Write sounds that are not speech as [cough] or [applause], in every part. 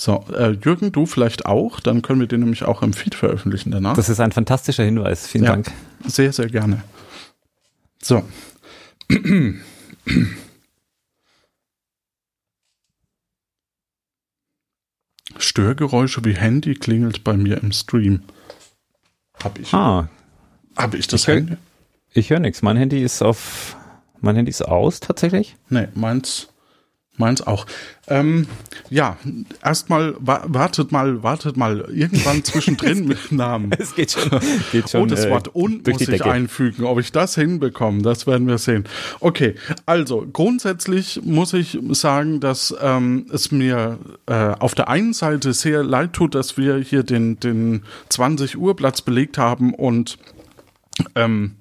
So, äh, Jürgen, du vielleicht auch, dann können wir den nämlich auch im Feed veröffentlichen danach. Das ist ein fantastischer Hinweis. Vielen Ja. Dank. Sehr, sehr gerne. So. Störgeräusche wie Handy klingelt bei mir im Stream. Hab ich, Ah, hab ich das ich hör- Handy? ich höre nichts. Mein Handy ist auf. Mein Handy ist aus tatsächlich. Nee, meins, meins auch. Ähm, ja, erstmal, wa wartet mal, wartet mal, irgendwann zwischendrin [laughs] mit Namen. Es geht schon. Geht schon oh, das äh, Wort und muss ich einfügen. Ob ich das hinbekomme, das werden wir sehen. Okay, also grundsätzlich muss ich sagen, dass ähm, es mir äh, auf der einen Seite sehr leid tut, dass wir hier den, den 20 Uhr Platz belegt haben und ähm,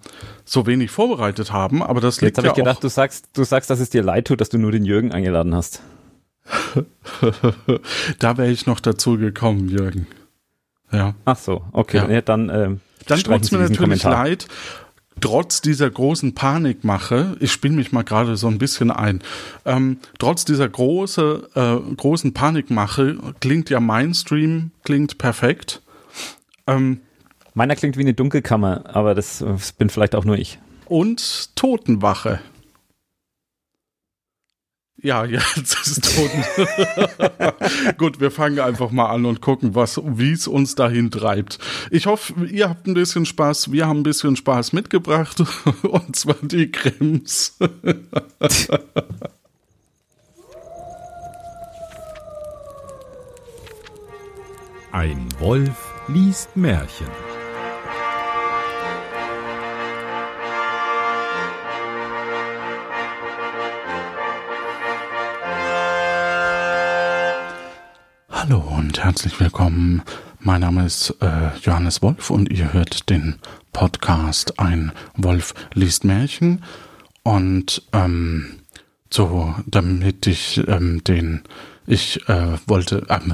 so wenig vorbereitet haben, aber das liegt Jetzt habe ja ich gedacht, du sagst, du sagst, dass es dir leid tut, dass du nur den Jürgen eingeladen hast. [laughs] da wäre ich noch dazu gekommen, Jürgen. Ja. Ach so, okay. Ja. Ja. dann ähm, Dann tut es mir natürlich Kommentar. leid, trotz dieser großen Panikmache, ich spiele mich mal gerade so ein bisschen ein, ähm, trotz dieser große, äh, großen Panikmache klingt ja mein Stream, klingt perfekt. Ähm, Meiner klingt wie eine Dunkelkammer, aber das, das bin vielleicht auch nur ich. und Totenwache. Ja, [laughs] jetzt ist Toten. [laughs] Gut, wir fangen einfach mal an und gucken, was, wie es uns dahin treibt. Ich hoffe, ihr habt ein bisschen Spaß. Wir haben ein bisschen Spaß mitgebracht. [laughs] Und zwar die Krims. Ein Wolf liest Märchen. Herzlich willkommen. Mein Name ist äh, Johannes Wolf und ihr hört den Podcast Ein Wolf liest Märchen. Und ähm, so, damit ich ähm, den, ich äh, wollte, ähm,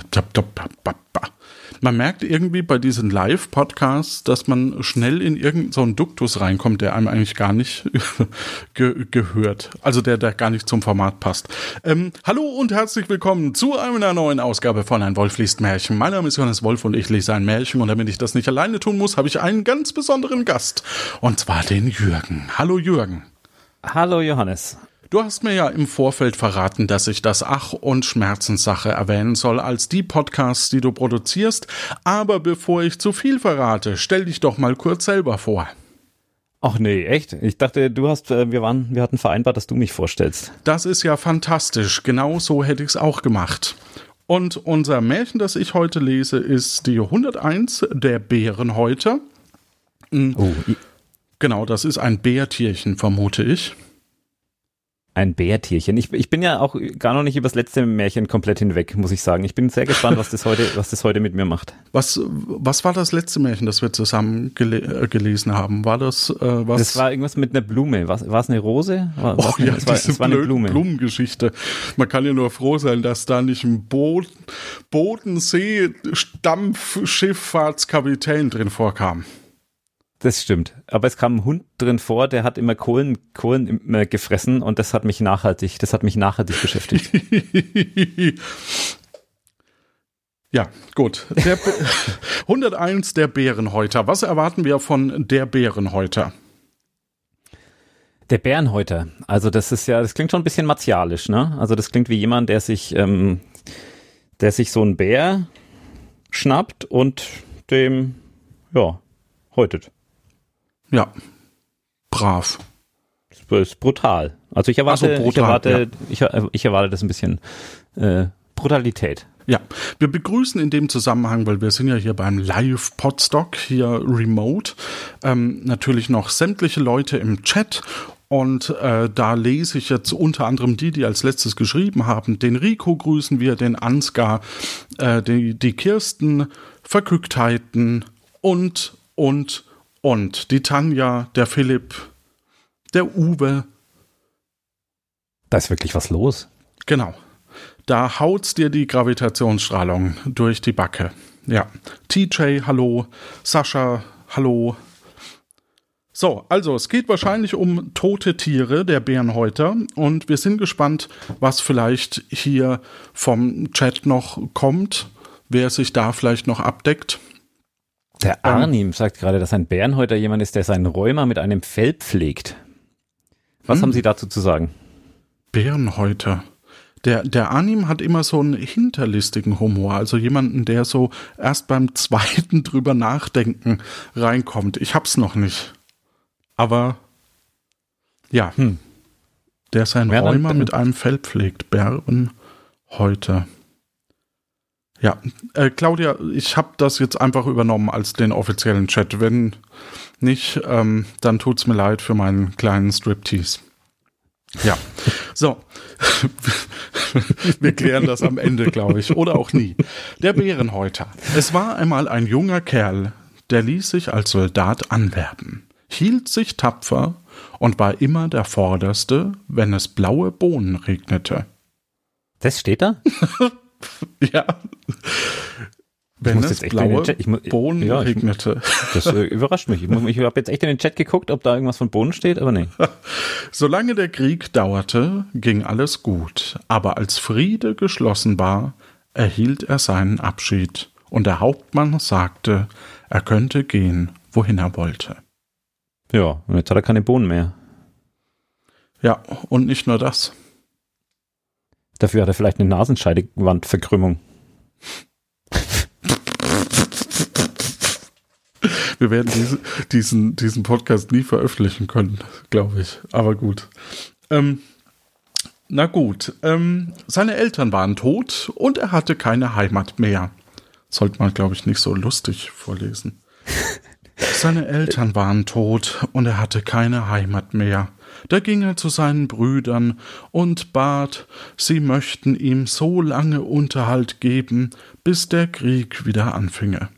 man merkt irgendwie bei diesen Live-Podcasts, dass man schnell in irgendeinen so Duktus reinkommt, der einem eigentlich gar nicht [laughs] ge gehört. Also der, der gar nicht zum Format passt. Ähm, hallo und herzlich willkommen zu einer neuen Ausgabe von Ein Wolf liest Märchen. Mein Name ist Johannes Wolf und ich lese ein Märchen und damit ich das nicht alleine tun muss, habe ich einen ganz besonderen Gast. Und zwar den Jürgen. Hallo Jürgen. Hallo Johannes. Du hast mir ja im Vorfeld verraten, dass ich das Ach- und Schmerzenssache erwähnen soll als die Podcasts, die du produzierst. Aber bevor ich zu viel verrate, stell dich doch mal kurz selber vor. Ach nee, echt? Ich dachte, du hast, äh, wir waren, wir hatten vereinbart, dass du mich vorstellst. Das ist ja fantastisch. Genau so hätte ich es auch gemacht. Und unser Märchen, das ich heute lese, ist die 101 der Bärenhäuter. Oh, i- Genau, das ist ein Bärtierchen, vermute ich. Ein Bärtierchen. Ich, ich bin ja auch gar noch nicht über das letzte Märchen komplett hinweg, muss ich sagen. Ich bin sehr gespannt, was das heute, was das heute mit mir macht. Was, was war das letzte Märchen, das wir zusammen gele äh, gelesen haben? War das äh, was? Das war irgendwas mit einer Blume. War es eine Rose? War, Oh ja, es war, diese es war eine Blume. Blumengeschichte. Man kann ja nur froh sein, dass da nicht ein Bo Bodensee-Stampfschifffahrtskapitän drin vorkam. Das stimmt. Aber es kam ein Hund drin vor, der hat immer Kohlen, Kohlen immer gefressen und das hat mich nachhaltig, das hat mich nachhaltig beschäftigt. [laughs] ja, gut. Der Be [laughs] 101 der Bärenhäuter. Was erwarten wir von der Bärenhäuter? Der Bärenhäuter. Also das ist ja, das klingt schon ein bisschen martialisch, ne? Also das klingt wie jemand, der sich, ähm, der sich so einen Bär schnappt und dem, ja, häutet. Ja, brav. Das ist brutal. Also ich erwarte, so, brutal, ich erwarte, ich, ich erwarte das ein bisschen äh, Brutalität. Ja, wir begrüßen in dem Zusammenhang, weil wir sind ja hier beim Live-Podstock, hier remote, ähm, natürlich noch sämtliche Leute im Chat. Und äh, da lese ich jetzt unter anderem die, die als letztes geschrieben haben. Den Rico grüßen wir, den Ansgar, äh, die, die Kirsten, Verkücktheiten und, und, und. Die Tanja, der Philipp, der Uwe, Da ist wirklich was los. Genau. Da haut's dir die Gravitationsstrahlung durch die Backe. Ja. TJ, hallo. Sascha, hallo. So, also es geht wahrscheinlich um tote Tiere, der Bärenhäuter. Und wir sind gespannt, was vielleicht hier vom Chat noch kommt, wer sich da vielleicht noch abdeckt. Der Arnim sagt gerade, dass ein Bärenhäuter jemand ist, der seinen Rheuma mit einem Fell pflegt. Was Hm. haben Sie dazu zu sagen? Bärenhäuter. Der, der Anim hat immer so einen hinterlistigen Humor, also jemanden, der so erst beim zweiten [laughs] drüber nachdenken reinkommt. Ich hab's noch nicht. Aber ja, Hm. der sein Ja, dann- Rheuma dann- mit einem Fell pflegt. Bärenhäuter. Ja, äh, Claudia, ich habe das jetzt einfach übernommen als den offiziellen Chat. Wenn nicht, ähm, dann tut's mir leid für meinen kleinen Striptease. Ja, so. [laughs] Wir klären das am Ende, glaube ich. Oder auch nie. Der Bärenhäuter. Es war einmal ein junger Kerl, der ließ sich als Soldat anwerben, hielt sich tapfer und war immer der Vorderste, wenn es blaue Bohnen regnete. Das steht da? [laughs] [laughs] Ja. Wenn muss es jetzt echt in den blaue Chat- ich mu- Bohnen ja, ich- regnete. Das äh, überrascht mich. Ich, ich habe jetzt echt in den Chat geguckt, ob da irgendwas von Bohnen steht, aber nee. [laughs] Solange der Krieg dauerte, ging alles gut, aber als Friede geschlossen war, erhielt er seinen Abschied, und der Hauptmann sagte, er könnte gehen, wohin er wollte. Ja, und jetzt hat er keine Bohnen mehr. Ja, und nicht nur das. Dafür hat er vielleicht eine Nasenscheidewandverkrümmung. Wir werden diese, diesen, diesen Podcast nie veröffentlichen können, glaube ich. Aber gut. Ähm, na gut. Ähm, seine Eltern waren tot und er hatte keine Heimat mehr. Sollte man, glaube ich, nicht so lustig vorlesen. [laughs] Seine Eltern waren tot und er hatte keine Heimat mehr. Da ging er zu seinen Brüdern und bat, sie möchten ihm so lange Unterhalt geben, bis der Krieg wieder anfinge.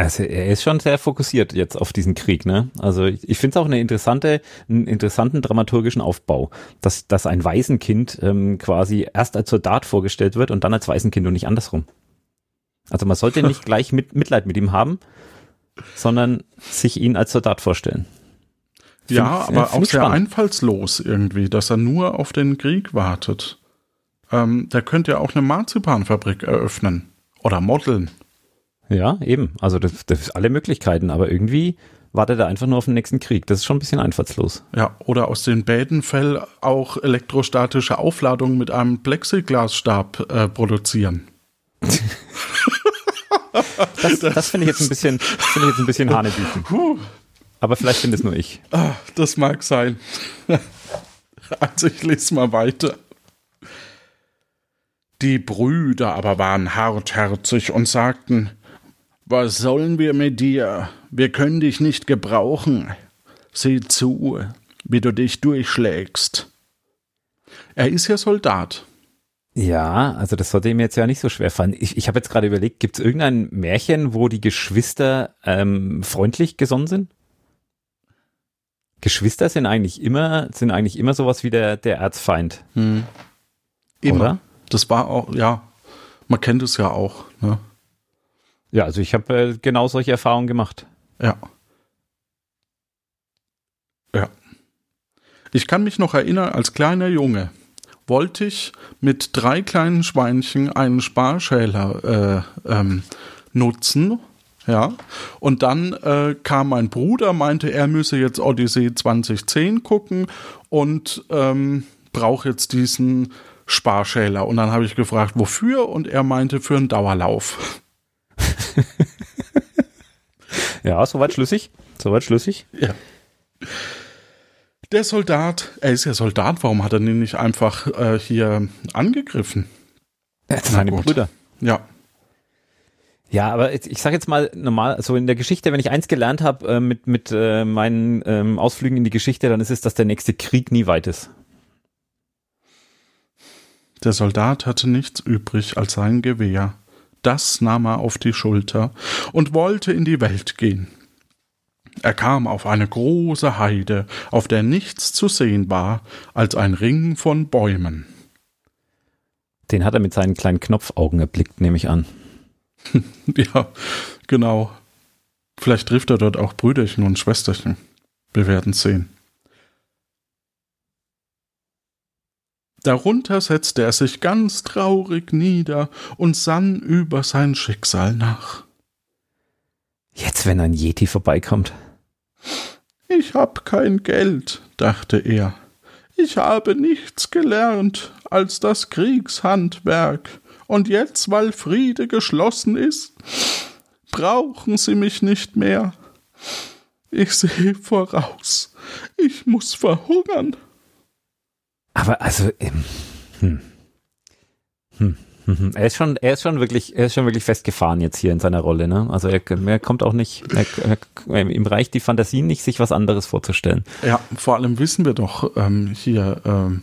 Also er ist schon sehr fokussiert jetzt auf diesen Krieg, ne? Also ich, ich finde es auch eine interessante, einen interessanten dramaturgischen Aufbau, dass, dass ein Waisenkind ähm, quasi erst als Soldat vorgestellt wird und dann als Waisenkind und nicht andersrum. Also man sollte nicht [laughs] gleich mit, Mitleid mit ihm haben, sondern sich ihn als Soldat vorstellen. Ja, aber auch sehr spannend. einfallslos irgendwie, dass er nur auf den Krieg wartet. Ähm, der könnte ja auch eine Marzipanfabrik eröffnen oder modeln. Ja, eben. Also das, das ist alle Möglichkeiten, aber irgendwie wartet er einfach nur auf den nächsten Krieg. Das ist schon ein bisschen einfallslos. Ja, oder aus den Bädenfell auch elektrostatische Aufladungen mit einem Plexiglasstab äh, produzieren. Das, das finde ich jetzt ein bisschen, finde ich jetzt ein bisschen [laughs] Hanebüchen. Aber vielleicht finde es nur ich. ah, das mag sein. [laughs] also ich lese mal weiter. Die Brüder aber waren hartherzig und sagten, was sollen wir mit dir? Wir können dich nicht gebrauchen. Sieh zu, wie du dich durchschlägst. Er ist ja Soldat. Ja, also das sollte ihm jetzt ja nicht so schwer fallen. Ich, ich habe jetzt gerade überlegt, gibt es irgendein Märchen, wo die Geschwister ähm, freundlich gesonnen sind? Geschwister sind eigentlich immer, sind eigentlich immer sowas wie der, der Erzfeind. Hm. Immer. Oder? Das war auch, ja, man kennt es ja auch. Ne? Ja, also ich habe äh, genau solche Erfahrungen gemacht. Ja. Ja. Ich kann mich noch erinnern, als kleiner Junge wollte ich mit drei kleinen Schweinchen einen Sparschäler äh, ähm, nutzen. Ja, und dann äh, kam mein Bruder, meinte, er müsse jetzt Odyssee 2010 gucken und ähm, braucht jetzt diesen Sparschäler. Und dann habe ich gefragt, wofür? Und er meinte, für einen Dauerlauf. [laughs] Ja, soweit schlüssig. Soweit schlüssig. Ja. Der Soldat, er ist ja Soldat, warum hat er ihn nicht einfach äh, hier angegriffen? Seine gut. Brüder. Ja. Ja, aber jetzt- ich sage jetzt mal normal, also in der Geschichte, wenn ich eins gelernt habe äh, mit, mit äh, meinen ähm, Ausflügen in die Geschichte, dann ist es, dass der nächste Krieg nie weit ist. Der Soldat hatte nichts übrig als sein Gewehr. Das nahm er auf die Schulter und wollte in die Welt gehen. Er kam auf eine große Heide, auf der nichts zu sehen war als ein Ring von Bäumen. Den hat er mit seinen kleinen Knopfaugen erblickt, nehme ich an. [laughs] Ja, genau. Vielleicht trifft er dort auch Brüderchen und Schwesterchen. Wir werden sehen. Darunter setzte er sich ganz traurig nieder und sann über sein Schicksal nach. Jetzt, wenn ein Yeti vorbeikommt. Ich hab kein Geld, dachte er. Ich habe nichts gelernt als das Kriegshandwerk, und jetzt, weil Friede geschlossen ist, brauchen sie mich nicht mehr. Ich sehe voraus, ich muss verhungern. Aber also, ähm, hm. Hm, hm, hm. Er ist schon, er ist schon wirklich, er ist schon wirklich festgefahren jetzt hier in seiner Rolle, ne? Also er, er kommt auch nicht, er, er, ihm reicht die Fantasie nicht, sich was anderes vorzustellen. Ja, vor allem wissen wir doch ähm, hier ähm,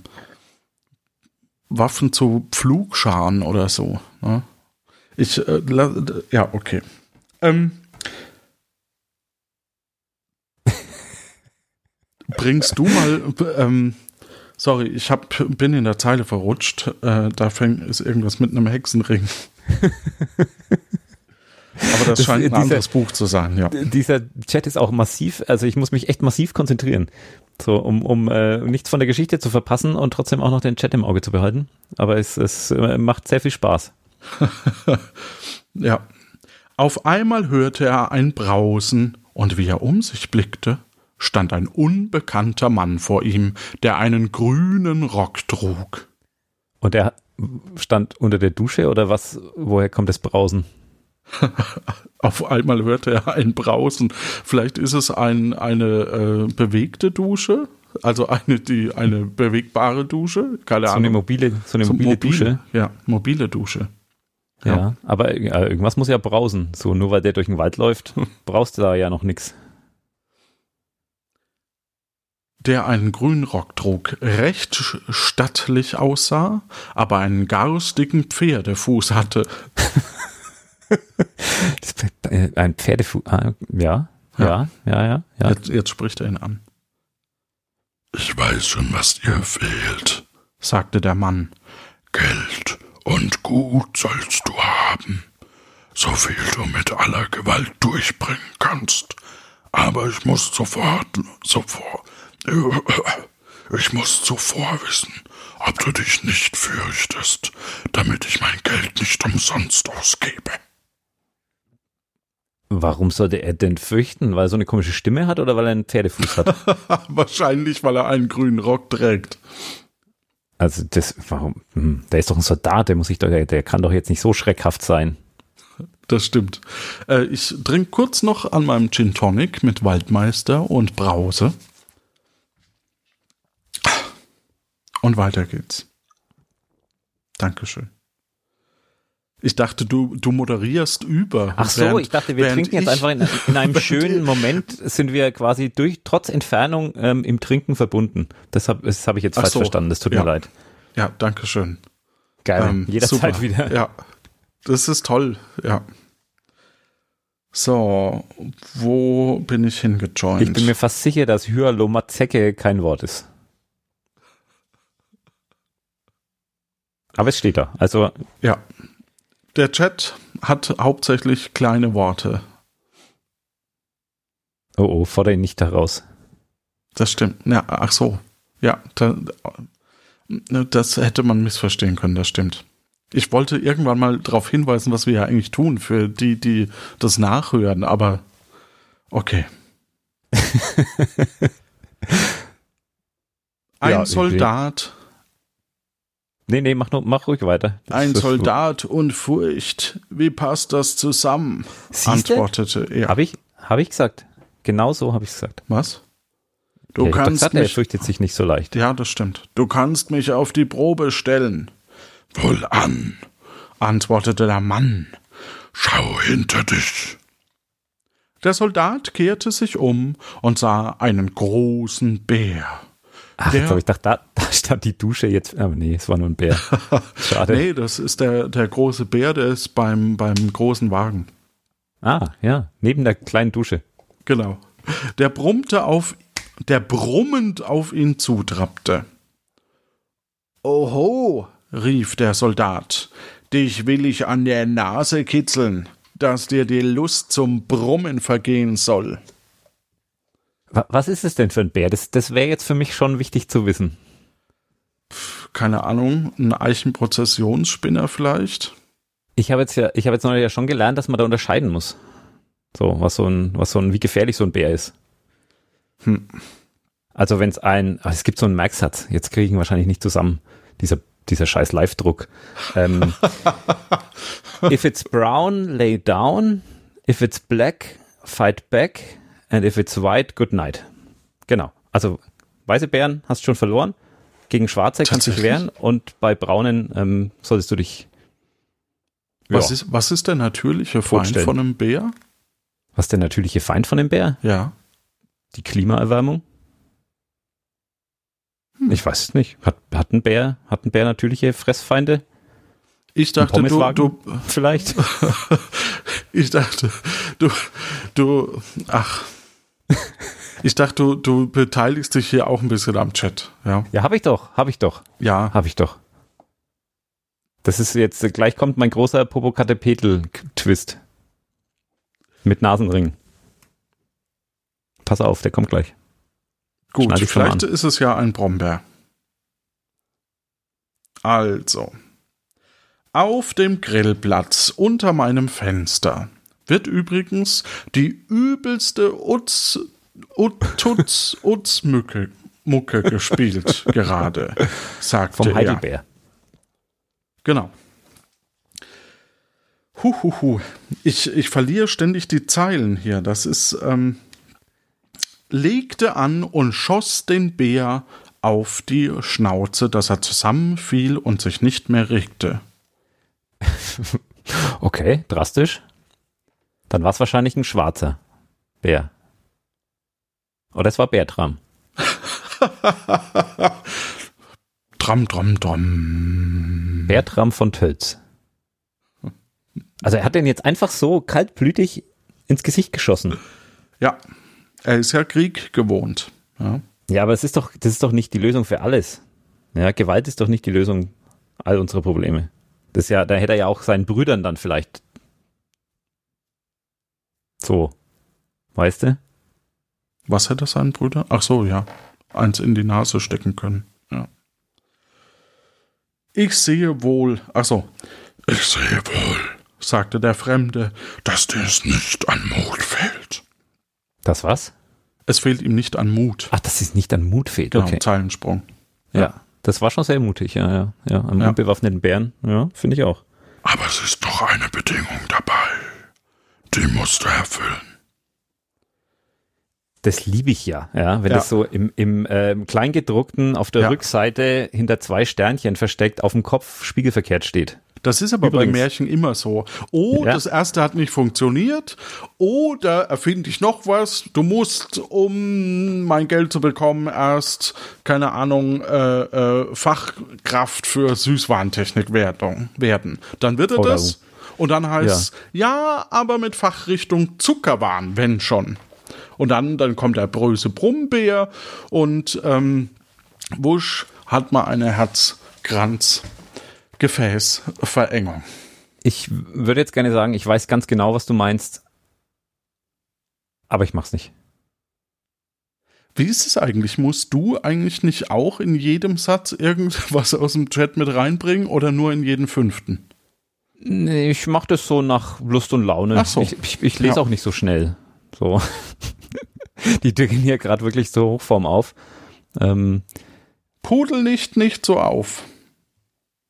Waffen zu Pflugscharen oder so. Ne? Ich, äh, ja, okay. Ähm, [laughs] bringst du mal, ähm, sorry, ich hab, bin in der Zeile verrutscht. Äh, da fängt ist irgendwas mit einem Hexenring. [laughs] Aber das, das scheint ein dieser, anderes Buch zu sein, ja. Dieser Chat ist auch massiv, also ich muss mich echt massiv konzentrieren. So, um, um äh, nichts von der Geschichte zu verpassen und trotzdem auch noch den Chat im Auge zu behalten. Aber es, es äh, macht sehr viel Spaß. [laughs] ja. Auf einmal hörte er ein Brausen, und wie er um sich blickte, stand ein unbekannter Mann vor ihm, der einen grünen Rock trug. Und er stand unter der Dusche oder was? Woher kommt das Brausen? [laughs] Auf einmal hörte er ein Brausen. Vielleicht ist es ein, eine äh, bewegte Dusche, also eine, die, eine bewegbare Dusche. Keine so Ahnung. Eine mobile, so eine so mobile, mobile, Dusche. Ja, mobile Dusche. Ja, ja aber äh, irgendwas muss ja brausen. So, nur weil der durch den Wald läuft, [laughs] brauchst du da ja noch nichts. Der einen grünen Rock trug, recht stattlich aussah, aber einen garstigen Pferdefuß hatte. [laughs] Ein Pferdefuß, ah, ja, ja, ja, ja. ja. Jetzt, jetzt spricht er ihn an. Ich weiß schon, was dir fehlt, sagte der Mann. Geld und Gut sollst du haben, so viel du mit aller Gewalt durchbringen kannst. Aber ich muss sofort, sofort, [laughs] ich muss zuvor wissen, ob du dich nicht fürchtest, damit ich mein Geld nicht umsonst ausgebe. Warum sollte er denn fürchten? Weil er so eine komische Stimme hat oder weil er einen Pferdefuß hat? [laughs] Wahrscheinlich, weil er einen grünen Rock trägt. Also das, warum? Hm, der ist doch ein Soldat, der muss sich doch, der kann doch jetzt nicht so schreckhaft sein. Das stimmt. Äh, ich trinke kurz noch an meinem Gin Tonic mit Waldmeister und Brause. Und weiter geht's. Dankeschön. Ich dachte, du, du moderierst über. Ach so, während, ich dachte, wir trinken jetzt einfach in, in einem [laughs] schönen Moment, sind wir quasi durch, trotz Entfernung ähm, im Trinken verbunden. Das habe das hab ich jetzt falsch so, verstanden, das tut ja. mir leid. Ja, danke schön. Geil, ähm, jederzeit super. wieder. Ja, das ist toll, ja. So, wo bin ich hingejoint? Ich bin mir fast sicher, dass Hyalomazecke kein Wort ist. Aber es steht da, also. Ja, der Chat hat hauptsächlich kleine Worte. Oh, oh, fordere ihn nicht heraus. Das stimmt. Ja, ach so. Ja, da, das hätte man missverstehen können, das stimmt. Ich wollte irgendwann mal darauf hinweisen, was wir ja eigentlich tun für die, die das nachhören, aber okay. [laughs] Ein ja, Soldat Nee, nee, mach, nur, mach ruhig weiter. Das Ein Soldat gut. und Furcht. Wie passt das zusammen? Siehste? antwortete er. Habe ich, hab ich gesagt. Genau so habe ich gesagt. Was? Du ja, kannst gesagt, mich, er fürchtet sich nicht so leicht. Ja, das stimmt. Du kannst mich auf die Probe stellen. Wohlan, antwortete der Mann. Schau hinter dich. Der Soldat kehrte sich um und sah einen großen Bär. Ach, der, ich dachte, da, da stand die Dusche jetzt. Aber nee, es war nur ein Bär. [laughs] Schade. nee, das ist der, der große Bär, der ist beim, beim großen Wagen. Ah, ja, neben der kleinen Dusche. Genau. Der brummte auf, der brummend auf ihn zutrappte. Oho, rief der Soldat, dich will ich an der Nase kitzeln. dass dir die Lust zum Brummen vergehen soll. Was ist es denn für ein Bär? Das, das wäre jetzt für mich schon wichtig zu wissen. Keine Ahnung, ein Eichenprozessionsspinner vielleicht? Ich habe jetzt ja, ich habe jetzt noch ja schon gelernt, dass man da unterscheiden muss. So, was so ein, was so ein, wie gefährlich so ein Bär ist. Hm. Also wenn es ein, es gibt so einen Merksatz, jetzt kriege ich ihn wahrscheinlich nicht zusammen, dieser, dieser scheiß Live-Druck. Ähm, [laughs] if it's brown, lay down. If it's black, fight back. And if it's white, good night. Genau. Also weiße Bären hast du schon verloren. Gegen schwarze kannst du dich wehren und bei braunen ähm, solltest du dich. Was, ist, was ist der natürliche Feind von einem Bär? Was ist der natürliche Feind von dem Bär? Ja. Die Klimaerwärmung? Hm. Ich weiß es nicht. Hat, hat, ein Bär, hat ein Bär natürliche Fressfeinde? Ich dachte, du, du vielleicht. [laughs] ich dachte, du, du, ach, [laughs] ich dachte, du, du beteiligst dich hier auch ein bisschen am Chat. Ja, ja habe ich doch, habe ich doch. Ja. Habe ich doch. Das ist jetzt, gleich kommt mein großer Popocatépetl-Twist. Mit Nasenring. Pass auf, der kommt gleich. Gut, vielleicht ist es ja ein Brombeer. Also, auf dem Grillplatz unter meinem Fenster wird übrigens die übelste Utz, Utz, Utzmücke Mucke gespielt [laughs] gerade, sagte Vom Heidelbeer. Er. Genau. Huhuhu. Ich, ich verliere ständig die Zeilen hier. Das ist, ähm, legte an und schoss den Bär auf die Schnauze, dass er zusammenfiel und sich nicht mehr regte. [laughs] okay, drastisch. Dann war es wahrscheinlich ein schwarzer Bär. Oder es war Bärtram. [laughs] Tram, tram, tram. Bertram von Tölz. Also er hat den jetzt einfach so kaltblütig ins Gesicht geschossen. Ja, er ist ja Krieg gewohnt. Ja. ja, aber es ist doch, das ist doch nicht die Lösung für alles. Ja, Gewalt ist doch nicht die Lösung all unserer Probleme. Das ist ja, da hätte er ja auch seinen Brüdern dann vielleicht so, weißt du? Was hätte seinen Brüdern? Ach so, ja, eins in die Nase stecken können. Ja. Ich sehe wohl, ach so, ich sehe wohl, sagte der Fremde, dass dir es nicht an Mut fehlt. Das was? Es fehlt ihm nicht an Mut. Ach, dass es nicht an Mut fehlt. Genau, okay. Zeilensprung. Ja. ja. das war schon sehr mutig, ja, ja. Ja, am ja. unbewaffneten Bären, ja, finde ich auch. Aber es ist doch eine Bedingung dabei. Die musst du erfüllen. Das liebe ich ja, ja, wenn ja. das so im, im äh, Kleingedruckten auf der ja. Rückseite hinter zwei Sternchen versteckt auf dem Kopf spiegelverkehrt steht. Das ist aber Übrigens. bei Märchen immer so. Oh, ja. das erste hat nicht funktioniert. Oh, da erfinde ich noch was. Du musst, um mein Geld zu bekommen, erst, keine Ahnung, äh, äh, Fachkraft für Süßwarentechnik werden. Dann wird er Oder das. Und dann heißt ja. ja, aber mit Fachrichtung Zuckerwaren, wenn schon. Und dann, dann kommt der böse Brummbär und ähm, wusch hat mal eine Herzkranz. Gefäßverengung. Ich würde jetzt gerne sagen, ich weiß ganz genau, was du meinst, aber ich mach's nicht. Wie ist es eigentlich? Musst du eigentlich nicht auch in jedem Satz irgendwas aus dem Chat mit reinbringen oder nur in jeden fünften? Nee, ich mach das so nach Lust und Laune. Ach so. Ich, ich, ich lese ja. auch nicht so schnell. So. [laughs] Die drücken hier gerade wirklich so Hochform auf. Ähm, Pudel nicht, nicht so auf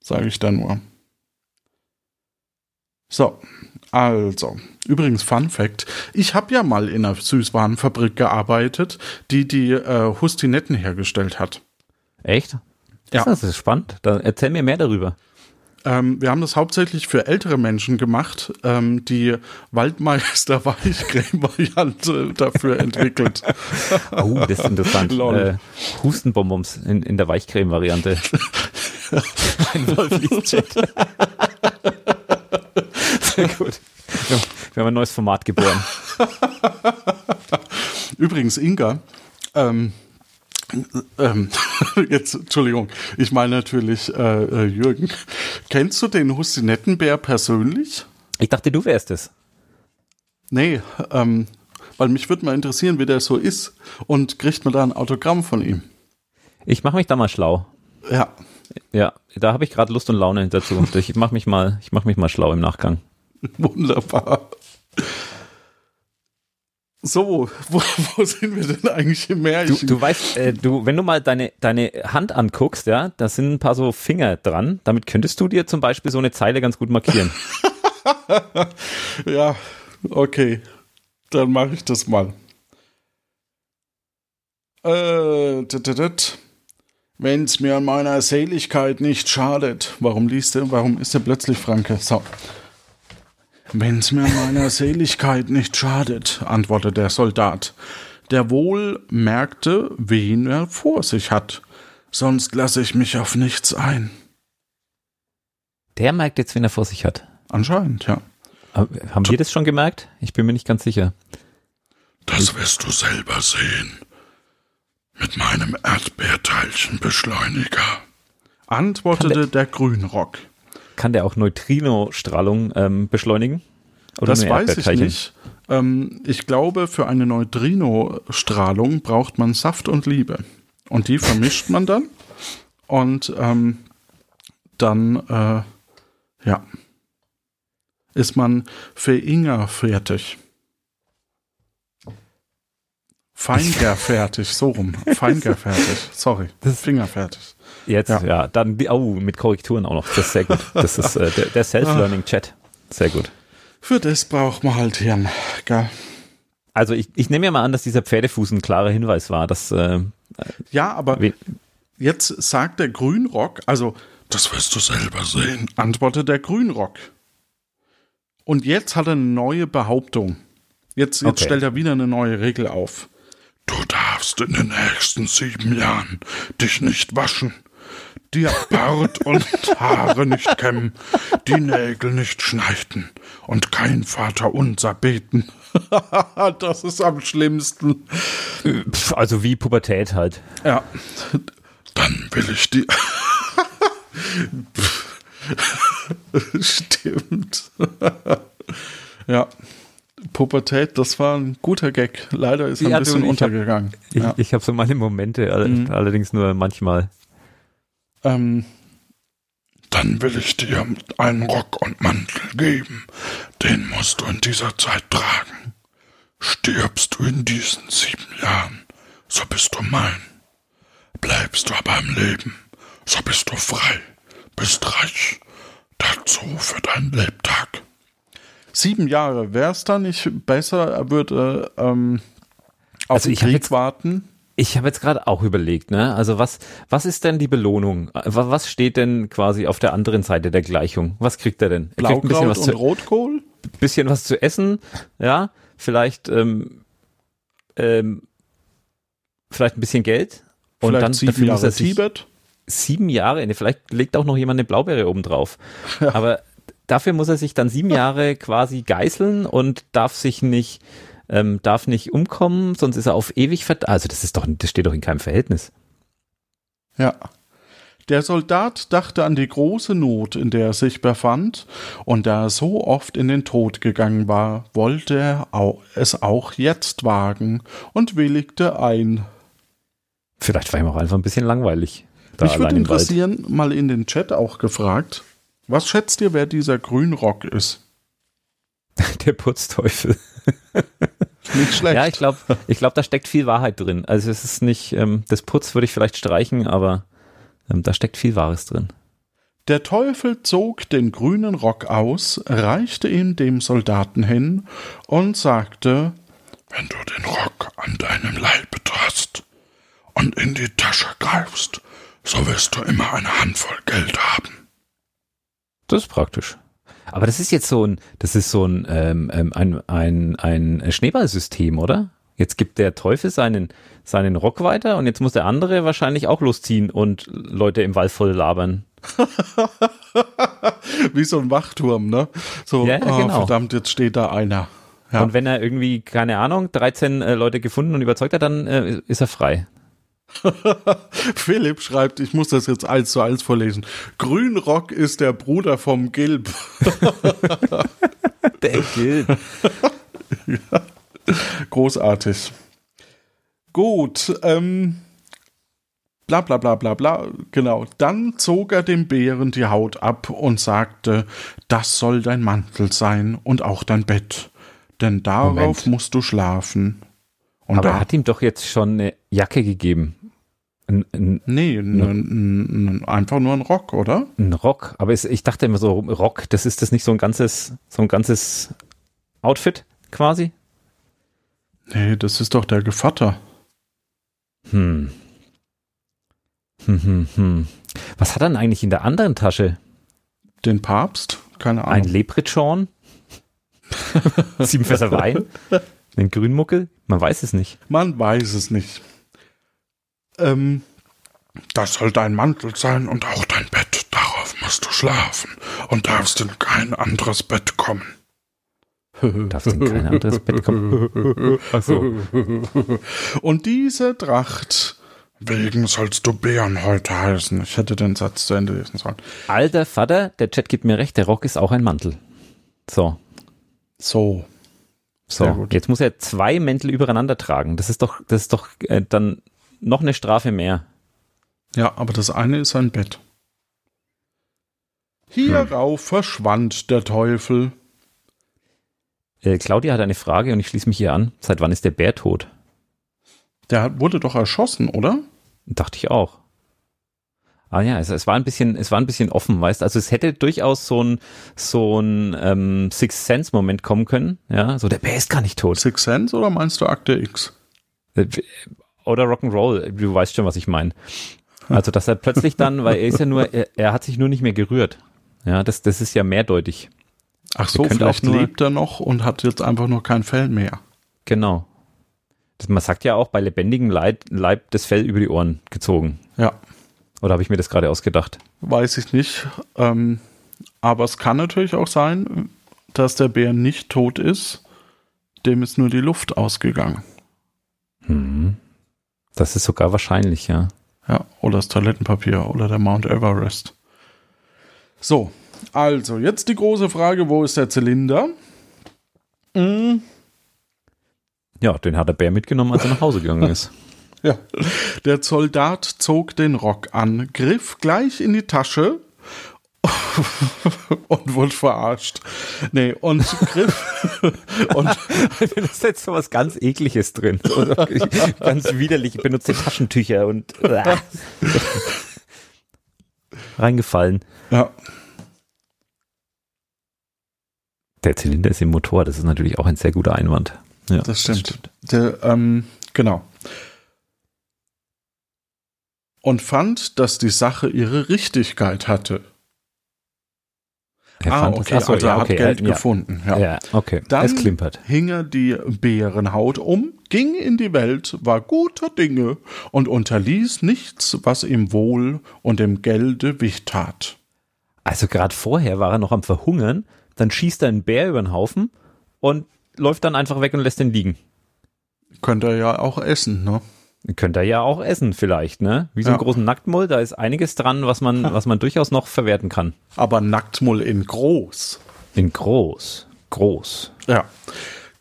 sage ich da nur. So, also, übrigens Fun Fact, ich habe ja mal in einer Süßwarenfabrik gearbeitet, die die äh, Hustinetten hergestellt hat. Echt? Ja. Das ist spannend. Dann erzähl mir mehr darüber. Ähm, wir haben das hauptsächlich für ältere Menschen gemacht, ähm, die Waldmeister [laughs] Weichcreme-Variante dafür entwickelt. [laughs] Oh, das ist interessant. äh, Hustenbonbons in, in der Weichcreme-Variante. [laughs] Ein Wolf liest Chat. Sehr gut. Wir haben ein neues Format geboren. Übrigens, Inga, ähm, ähm, jetzt, Entschuldigung, ich meine natürlich äh, äh, Jürgen. Kennst du den Hustinettenbär persönlich? Ich dachte, du wärst es. Nee, ähm, weil mich würde mal interessieren, wie der so ist. Und kriegt man da ein Autogramm von ihm? Ich mache mich da mal schlau. Ja. Ja, da habe ich gerade Lust und Laune dazu. Ich mache mich mal, ich mache mich mal schlau im Nachgang. [laughs] Wunderbar. So, [laughs] wo, wo sind wir denn eigentlich im Du, Märchen? du weißt, äh, du, wenn du mal deine, deine Hand anguckst, ja, da sind ein paar so Finger dran. Damit könntest du dir zum Beispiel so eine Zeile ganz gut markieren. [laughs] Ja, okay. Dann mache ich das mal. Äh, wenn es mir an meiner Seligkeit nicht schadet. Warum liest er, warum ist er plötzlich Franke? So. Wenn es mir meiner Seligkeit nicht schadet, antwortete der Soldat, der wohl merkte, wen er vor sich hat. Sonst lasse ich mich auf nichts ein. Der merkt jetzt, wen er vor sich hat. Anscheinend, ja. Aber Haben wir das schon gemerkt? Ich bin mir nicht ganz sicher. Das wirst du selber sehen. Mit meinem Erdbeerteilchenbeschleuniger. Antwortete der Grünrock. Kann der auch Neutrino-Strahlung ähm, beschleunigen? Oder Das weiß ich nicht. Ähm, ich glaube, für eine Neutrino-Strahlung braucht man Saft und Liebe. Und die vermischt man dann. Und ähm, dann, äh, ja, ist man für Inga fertig. Feinger fertig, so rum. Feinger fertig, sorry. Finger fertig. Jetzt, ja, Ja. dann, die- oh, mit Korrekturen auch noch. Das ist sehr gut. Das ist äh, der, der Self-Learning-Chat. Sehr gut. Für das braucht man halt Hirn, gell? Also ich, ich nehme ja mal an, dass dieser Pferdefuß ein klarer Hinweis war, dass äh, Ja, aber jetzt sagt der Grünrock, also Das wirst du selber sehen. antwortet der Grünrock. Und jetzt hat er eine neue Behauptung. Jetzt, jetzt Okay. stellt er wieder eine neue Regel auf. Du darfst in den nächsten sieben Jahren dich nicht waschen, dir Bart [laughs] und Haare nicht kämmen, die Nägel nicht schneiden und kein Vater unser beten. [laughs] das ist am schlimmsten. also wie Pubertät halt. Ja, Dann will ich dir. [laughs] stimmt. ja, Pubertät, das war ein guter Gag. Leider ist er Ja, ein bisschen ich hab- untergegangen. Ich, ja. ich habe so meine Momente, Mhm. allerdings nur manchmal. ähm, Dann will ich dir einen Rock und Mantel geben. Den musst du in dieser Zeit tragen. Stirbst du in diesen sieben Jahren, so bist du mein. Bleibst du aber am Leben, so bist du frei, bist reich. Dazu für deinen Lebtag. Sieben Jahre, wäre es da nicht besser, er würde ähm, auf Also den Krieg jetzt- warten? Ich habe jetzt gerade auch überlegt, ne? Also was, was ist denn die Belohnung? Wa- Was steht denn quasi auf der anderen Seite der Gleichung? Was kriegt er denn? Er kriegt ein bisschen was, und zu, Rotkohl? bisschen was zu essen, ja, vielleicht, ähm, ähm, vielleicht ein bisschen Geld. Und Vielleicht dann sieben Jahre Tibet? sieben Jahre, ne, vielleicht legt auch noch jemand eine Blaubeere oben drauf. Aber dafür muss er sich dann sieben [laughs] Jahre quasi geißeln und darf sich nicht, ähm, darf nicht umkommen, sonst ist er auf ewig verd Also das ist doch, das steht doch in keinem Verhältnis. Ja. Der Soldat dachte an die große Not, in der er sich befand, und da er so oft in den Tod gegangen war, wollte er au- es auch jetzt wagen und willigte ein. Vielleicht war ihm auch einfach ein bisschen langweilig. Da Mich würde interessieren, mal in den Chat auch gefragt, was schätzt ihr, wer dieser Grünrock ist? [laughs] Der Putzteufel. Nicht schlecht. Ja, ich glaube, ich glaub, da steckt viel Wahrheit drin. Also es ist nicht, ähm, das Putz würde ich vielleicht streichen, aber ähm, da steckt viel Wahres drin. Der Teufel zog den grünen Rock aus, reichte ihn dem Soldaten hin und sagte, Wenn du den Rock an deinem Leibe hast und in die Tasche greifst, so wirst du immer eine Handvoll Geld haben. Das ist praktisch. Aber das ist jetzt so ein, das ist so ein, ähm, ähm, ein, ein, ein Schneeballsystem, oder? Jetzt gibt der Teufel seinen, seinen Rock weiter und jetzt muss der andere wahrscheinlich auch losziehen und Leute im Wald voll labern. [laughs] wie so ein Wachturm, ne? So, Ja, oh, genau. verdammt, jetzt steht da einer. Ja. Und wenn er irgendwie, keine Ahnung, 13 äh, Leute gefunden und überzeugt hat, dann äh, ist er frei. [laughs] Philipp schreibt, ich muss das jetzt eins zu eins vorlesen. Grünrock ist der Bruder vom Gilb. [laughs] Der gilt. [laughs] Großartig. Gut, ähm, bla bla bla bla bla, genau. Dann zog er dem Bären die Haut ab und sagte, das soll dein Mantel sein und auch dein Bett, denn darauf Moment. musst du schlafen. Und Aber er hat ihm doch jetzt schon eine Jacke gegeben. Ein, ein, nee, n, n, n, einfach nur ein Rock, oder? ein Rock. Aber es, ich dachte immer so, Rock, das ist das nicht so ein ganzes, so ein ganzes Outfit quasi? Nee, das ist doch der Gevatter. Hm. Hm, hm, hm. Was hat er denn eigentlich in der anderen Tasche? Den Papst? Keine Ein Ahnung. Leprechaun? [laughs] Sieben Fässer Wein? [laughs] Einen Grünmuckel? Man weiß es nicht. Man weiß es nicht. Ähm, Das soll dein Mantel sein und auch dein Bett. Darauf musst du schlafen und darfst in kein anderes Bett kommen. [laughs] Darfst in kein anderes Bett kommen? [laughs] Achso. und diese Tracht, Wegen sollst du Bären heute heißen. ich hätte den Satz zu Ende lesen sollen. Alter Vater, der Chat gibt mir recht, der Rock ist auch ein Mantel. So, So, so. Jetzt muss er zwei Mäntel übereinander tragen. Das ist doch, das ist doch äh, dann noch eine Strafe mehr. ja, aber das eine ist ein Bett. Hierauf verschwand der Teufel. Äh, Claudia hat eine Frage und ich schließe mich hier an. Seit wann ist der Bär tot? Der hat- wurde doch erschossen, oder? Dachte ich auch. Ah ja, es, es war ein bisschen, es war ein bisschen offen, weißt. Also es hätte durchaus so ein so ein ähm, Sixth Sense Moment kommen können. Ja, so der Bär ist gar nicht tot. Six Sense oder meinst du Akte X? Äh, Oder Rock'n'Roll. Du weißt schon, was ich meine. Also dass er plötzlich dann, weil er ist ja nur, er, er hat sich nur nicht mehr gerührt. Ja, das das ist ja mehrdeutig. Ach so, vielleicht nur- lebt er noch und hat jetzt einfach noch kein Fell mehr. Genau. Das, man sagt ja auch bei lebendigem Leib, Leib das Fell über die Ohren gezogen. Ja, Oder habe ich mir das gerade ausgedacht? weiß ich nicht. Ähm, aber es kann natürlich auch sein, dass der Bär nicht tot ist. Dem ist nur die Luft ausgegangen. Hm. Das ist sogar wahrscheinlich, ja. Ja, oder das Toilettenpapier oder der Mount Everest. So, also jetzt die große Frage, wo ist der Zylinder? Mm, Ja, den hat der Bär mitgenommen, als er nach Hause gegangen [laughs] ist. Ja, der Soldat zog den Rock an, griff gleich in die Tasche [laughs] und wurde verarscht. Nee, und griff [laughs] und da ist jetzt so was ganz Ekliges drin. Ganz widerlich. Ich benutze Taschentücher und reingefallen. ja, Der Zylinder ist im Motor, das ist natürlich auch ein sehr guter Einwand. Ja, das stimmt. Der, ähm, genau. Und fand, dass die Sache ihre Richtigkeit hatte. Er ah, okay, das, achso, also ja, er okay, hat Geld ja, gefunden. Ja. Ja, okay. Dann es klimpert. hing er die Bärenhaut um, ging in die Welt, war guter Dinge und unterließ nichts, was ihm wohl und dem Gelde Wicht tat. Also gerade vorher war er noch am Verhungern, dann schießt er einen Bär über den Haufen und läuft dann einfach weg und lässt ihn liegen. Könnte er ja auch essen, ne? Könnt ihr ja auch essen vielleicht, ne? Wie so einen Ja. großen Nacktmull, da ist einiges dran, was man, was man durchaus noch verwerten kann. Aber Nacktmull in groß. In groß. Groß. Ja.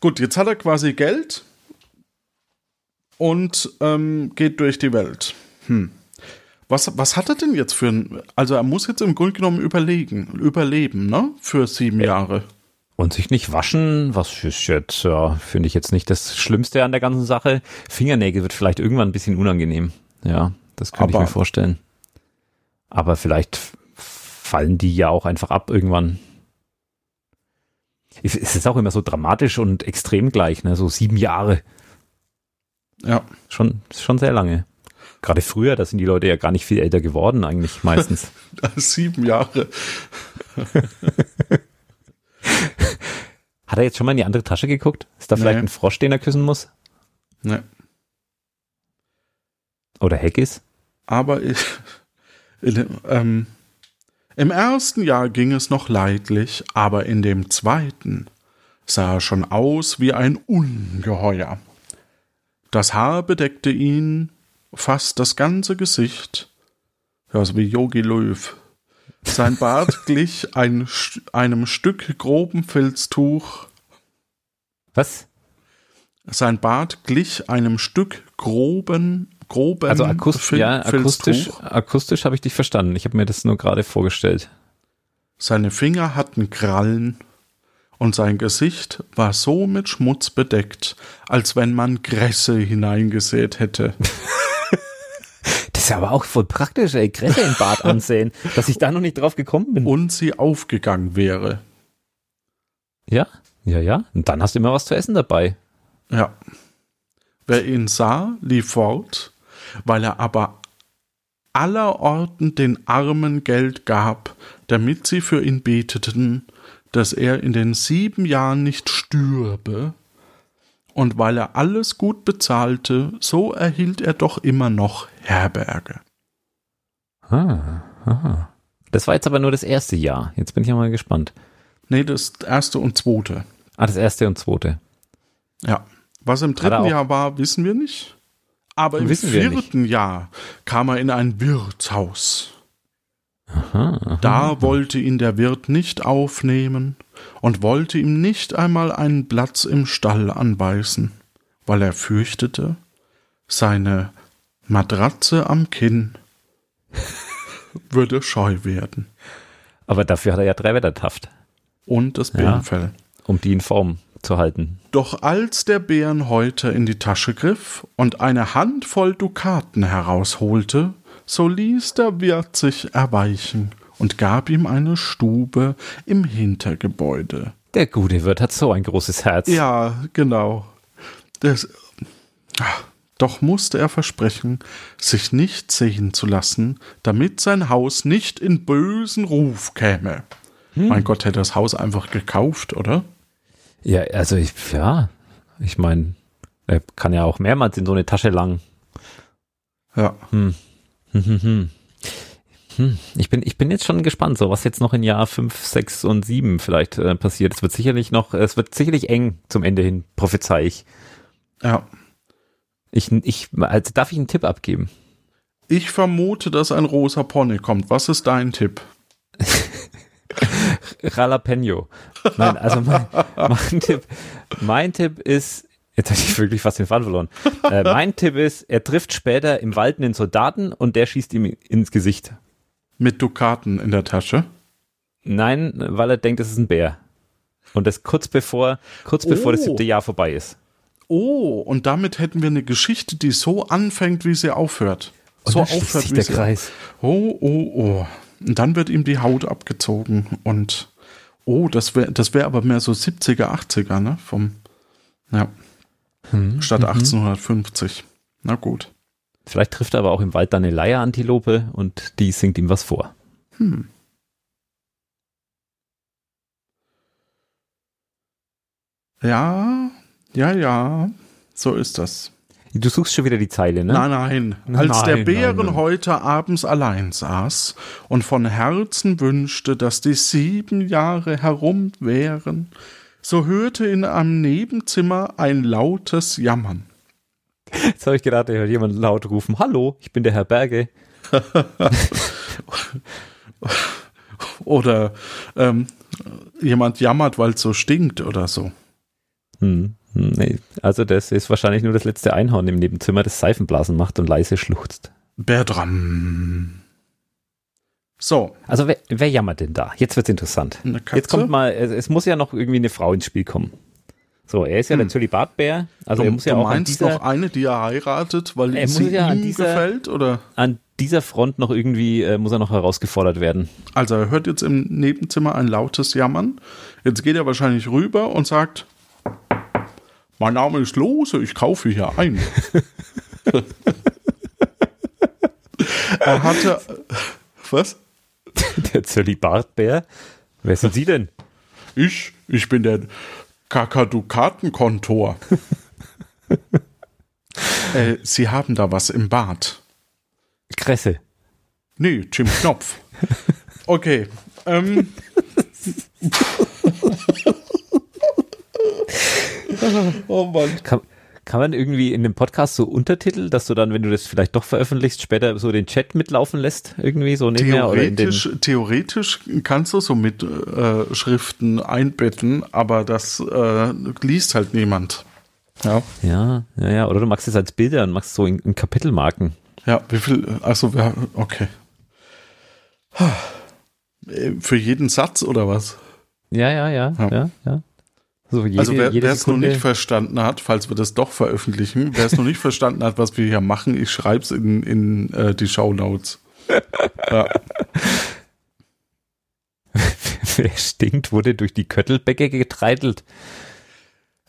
Gut, jetzt hat er quasi Geld und ähm, geht durch die Welt. Hm. Was, was hat er denn jetzt für ein. Also, er muss jetzt im Grunde genommen überlegen, überleben, ne? Für sieben Jahre. Und sich nicht waschen, was ist jetzt, ja, finde ich jetzt nicht das Schlimmste an der ganzen Sache. Fingernägel wird vielleicht irgendwann ein bisschen unangenehm. Ja, das könnte ich mir vorstellen. Aber vielleicht fallen die ja auch einfach ab irgendwann. Es ist auch immer so dramatisch und extrem gleich, ne? So sieben Jahre. Ja. Schon, schon sehr lange. Gerade früher, da sind die Leute ja gar nicht viel älter geworden, eigentlich meistens. [laughs] sieben Jahre. [laughs] Hat er jetzt schon mal in die andere Tasche geguckt? Ist da vielleicht Nee. ein Frosch, den er küssen muss? Ne. Oder Haggis? Aber ich, [laughs] in, ähm, im ersten Jahr ging es noch leidlich, aber in dem zweiten sah er schon aus wie ein Ungeheuer. Das Haar bedeckte ihn, fast das ganze Gesicht. Ja, so wie Yogi Löw. Sein Bart [laughs] glich ein, einem Stück groben Filztuch. Was? Sein Bart glich einem Stück groben, groben Also akustisch, Fil- ja, akustisch, Filztuch. akustisch habe ich dich verstanden. Ich habe mir das nur gerade vorgestellt. Seine Finger hatten Krallen und sein Gesicht war so mit Schmutz bedeckt, als wenn man Grässe hineingesät hätte. [laughs] Ist ja aber auch voll praktisch, ey, Gräser im Bad [laughs] ansehen, dass ich da noch nicht drauf gekommen bin. Und sie aufgegangen wäre. Ja, ja, ja. Und dann hast du immer was zu essen dabei. Ja. Wer ihn sah, lief fort, weil er aber allerorten den Armen Geld gab, damit sie für ihn beteten, dass er in den sieben Jahren nicht stürbe, und weil er alles gut bezahlte, so erhielt er doch immer noch Herberge. Ah, aha. Das war jetzt aber nur das erste Jahr. Jetzt bin ich ja mal gespannt. Nee, das erste und zweite. Ah, das erste und zweite. Ja. Was im dritten Jahr war, wissen wir nicht. Aber im vierten Jahr kam er in ein Wirtshaus. Aha, aha. Da wollte ihn der Wirt nicht aufnehmen und wollte ihm nicht einmal einen Platz im Stall anweisen, weil er fürchtete, seine Matratze am Kinn [laughs] würde scheu werden Aber dafür hat er ja drei Wettertaft, und das Ja. Bärenfell. um die in Form zu halten. Doch als der Bärenhäuter in die Tasche griff und eine Handvoll Dukaten herausholte, so ließ der Wirt sich erweichen und gab ihm eine Stube im Hintergebäude. Der gute Wirt hat so ein großes Herz. Ja, genau. Das, Ah, doch musste er versprechen, sich nicht sehen zu lassen, damit sein Haus nicht in bösen Ruf käme. Mein Gott, hätte das Haus einfach gekauft, oder? Ja, also ich, ja, ich meine, er kann ja auch mehrmals in so eine Tasche lang. Ja. Hm. Hm. Ich bin, ich bin jetzt schon gespannt, so was jetzt noch in Jahr 5, 6 und 7 vielleicht äh, passiert. Es wird sicherlich noch, es wird sicherlich eng zum Ende hin, prophezei ich. Ja. Ich, ich, also darf ich einen Tipp abgeben? Ich vermute, dass ein rosa Pony kommt. Was ist dein Tipp? [laughs] Jalapeno. Nein, also mein, mein Tipp, mein Tipp ist, jetzt habe ich wirklich fast den Faden verloren. [laughs] Äh, mein Tipp ist, er trifft später im Wald einen Soldaten und der schießt ihm ins Gesicht. Mit Dukaten in der Tasche. Nein, weil er denkt, es ist ein Bär. Und das kurz bevor, kurz bevor das Oh. siebte Jahr vorbei ist. Oh, und damit hätten wir eine Geschichte, die so anfängt, wie sie aufhört. Und so aufhört, sich wie der sie Kreis. Oh, oh, oh. Und dann wird ihm die Haut abgezogen und oh, das wäre das wär aber mehr so 70er, 80er, ne? Vom, ja, Hm, statt mhm. 1850. Na gut. Vielleicht trifft er aber auch im Wald dann eine Leierantilope und die singt ihm was vor. Hm. Ja, ja, ja, so ist das. Du suchst schon wieder die Zeile, ne? Nein, nein. Nein, Als der nein, Bären nein. heute abends allein saß und von Herzen wünschte, dass die sieben Jahre herum wären, so hörte in einem Nebenzimmer ein lautes Jammern. Jetzt habe ich gedacht, er hört jemand laut rufen, Hallo, ich bin der Herr Berge. [laughs] Oder ähm, jemand jammert, weil es so stinkt oder so. Hm, hm, nee. Also das ist wahrscheinlich nur das letzte Einhorn im Nebenzimmer, das Seifenblasen macht und leise schluchzt. Berdram. So, Also wer, wer jammert denn da? Jetzt wird's interessant. Jetzt kommt mal, es, es muss ja noch irgendwie eine Frau ins Spiel kommen. So, er ist ja der Zölibatbär, also du, er muss ja du auch an meinst dieser, noch eine, die er heiratet, weil Er sie ja an ihm dieser- gefällt? Oder? an dieser Front noch irgendwie, äh, muss er noch herausgefordert werden. Also er hört jetzt im Nebenzimmer ein lautes Jammern. Jetzt geht er wahrscheinlich rüber und sagt, mein Name ist Lose, ich kaufe hier ein. [laughs] er hatte, was? [laughs] Der Zölibatbär? Wer sind Sie denn? Ich, ich bin der Kakadukatenkontor. [laughs] äh, Sie haben da was im Bad. Kresse. Nee, Jim Knopf. Okay. Ähm, [laughs] oh Mann. Kann, kann man irgendwie in dem Podcast so Untertitel, dass du dann, wenn du das vielleicht doch veröffentlichst, später so den Chat mitlaufen lässt? Irgendwie so nebenher Theoretisch, theoretisch kannst du so mit äh, Schriften einbetten, aber das äh, liest halt niemand. Ja. Ja, ja, ja. Oder du machst es als Bilder und machst so in, in Kapitelmarken. Ja, wie viel, also, okay. Für jeden Satz oder was? Ja, ja, ja, Ja. ja, ja. So jede, also wer es noch nicht verstanden hat, falls wir das doch veröffentlichen, wer es noch nicht [laughs] verstanden hat, was wir hier machen, ich schreibe es in, in äh, die Show Notes. [laughs] ja. [laughs] Wer stinkt, wurde durch die Köttelbecke getreidelt.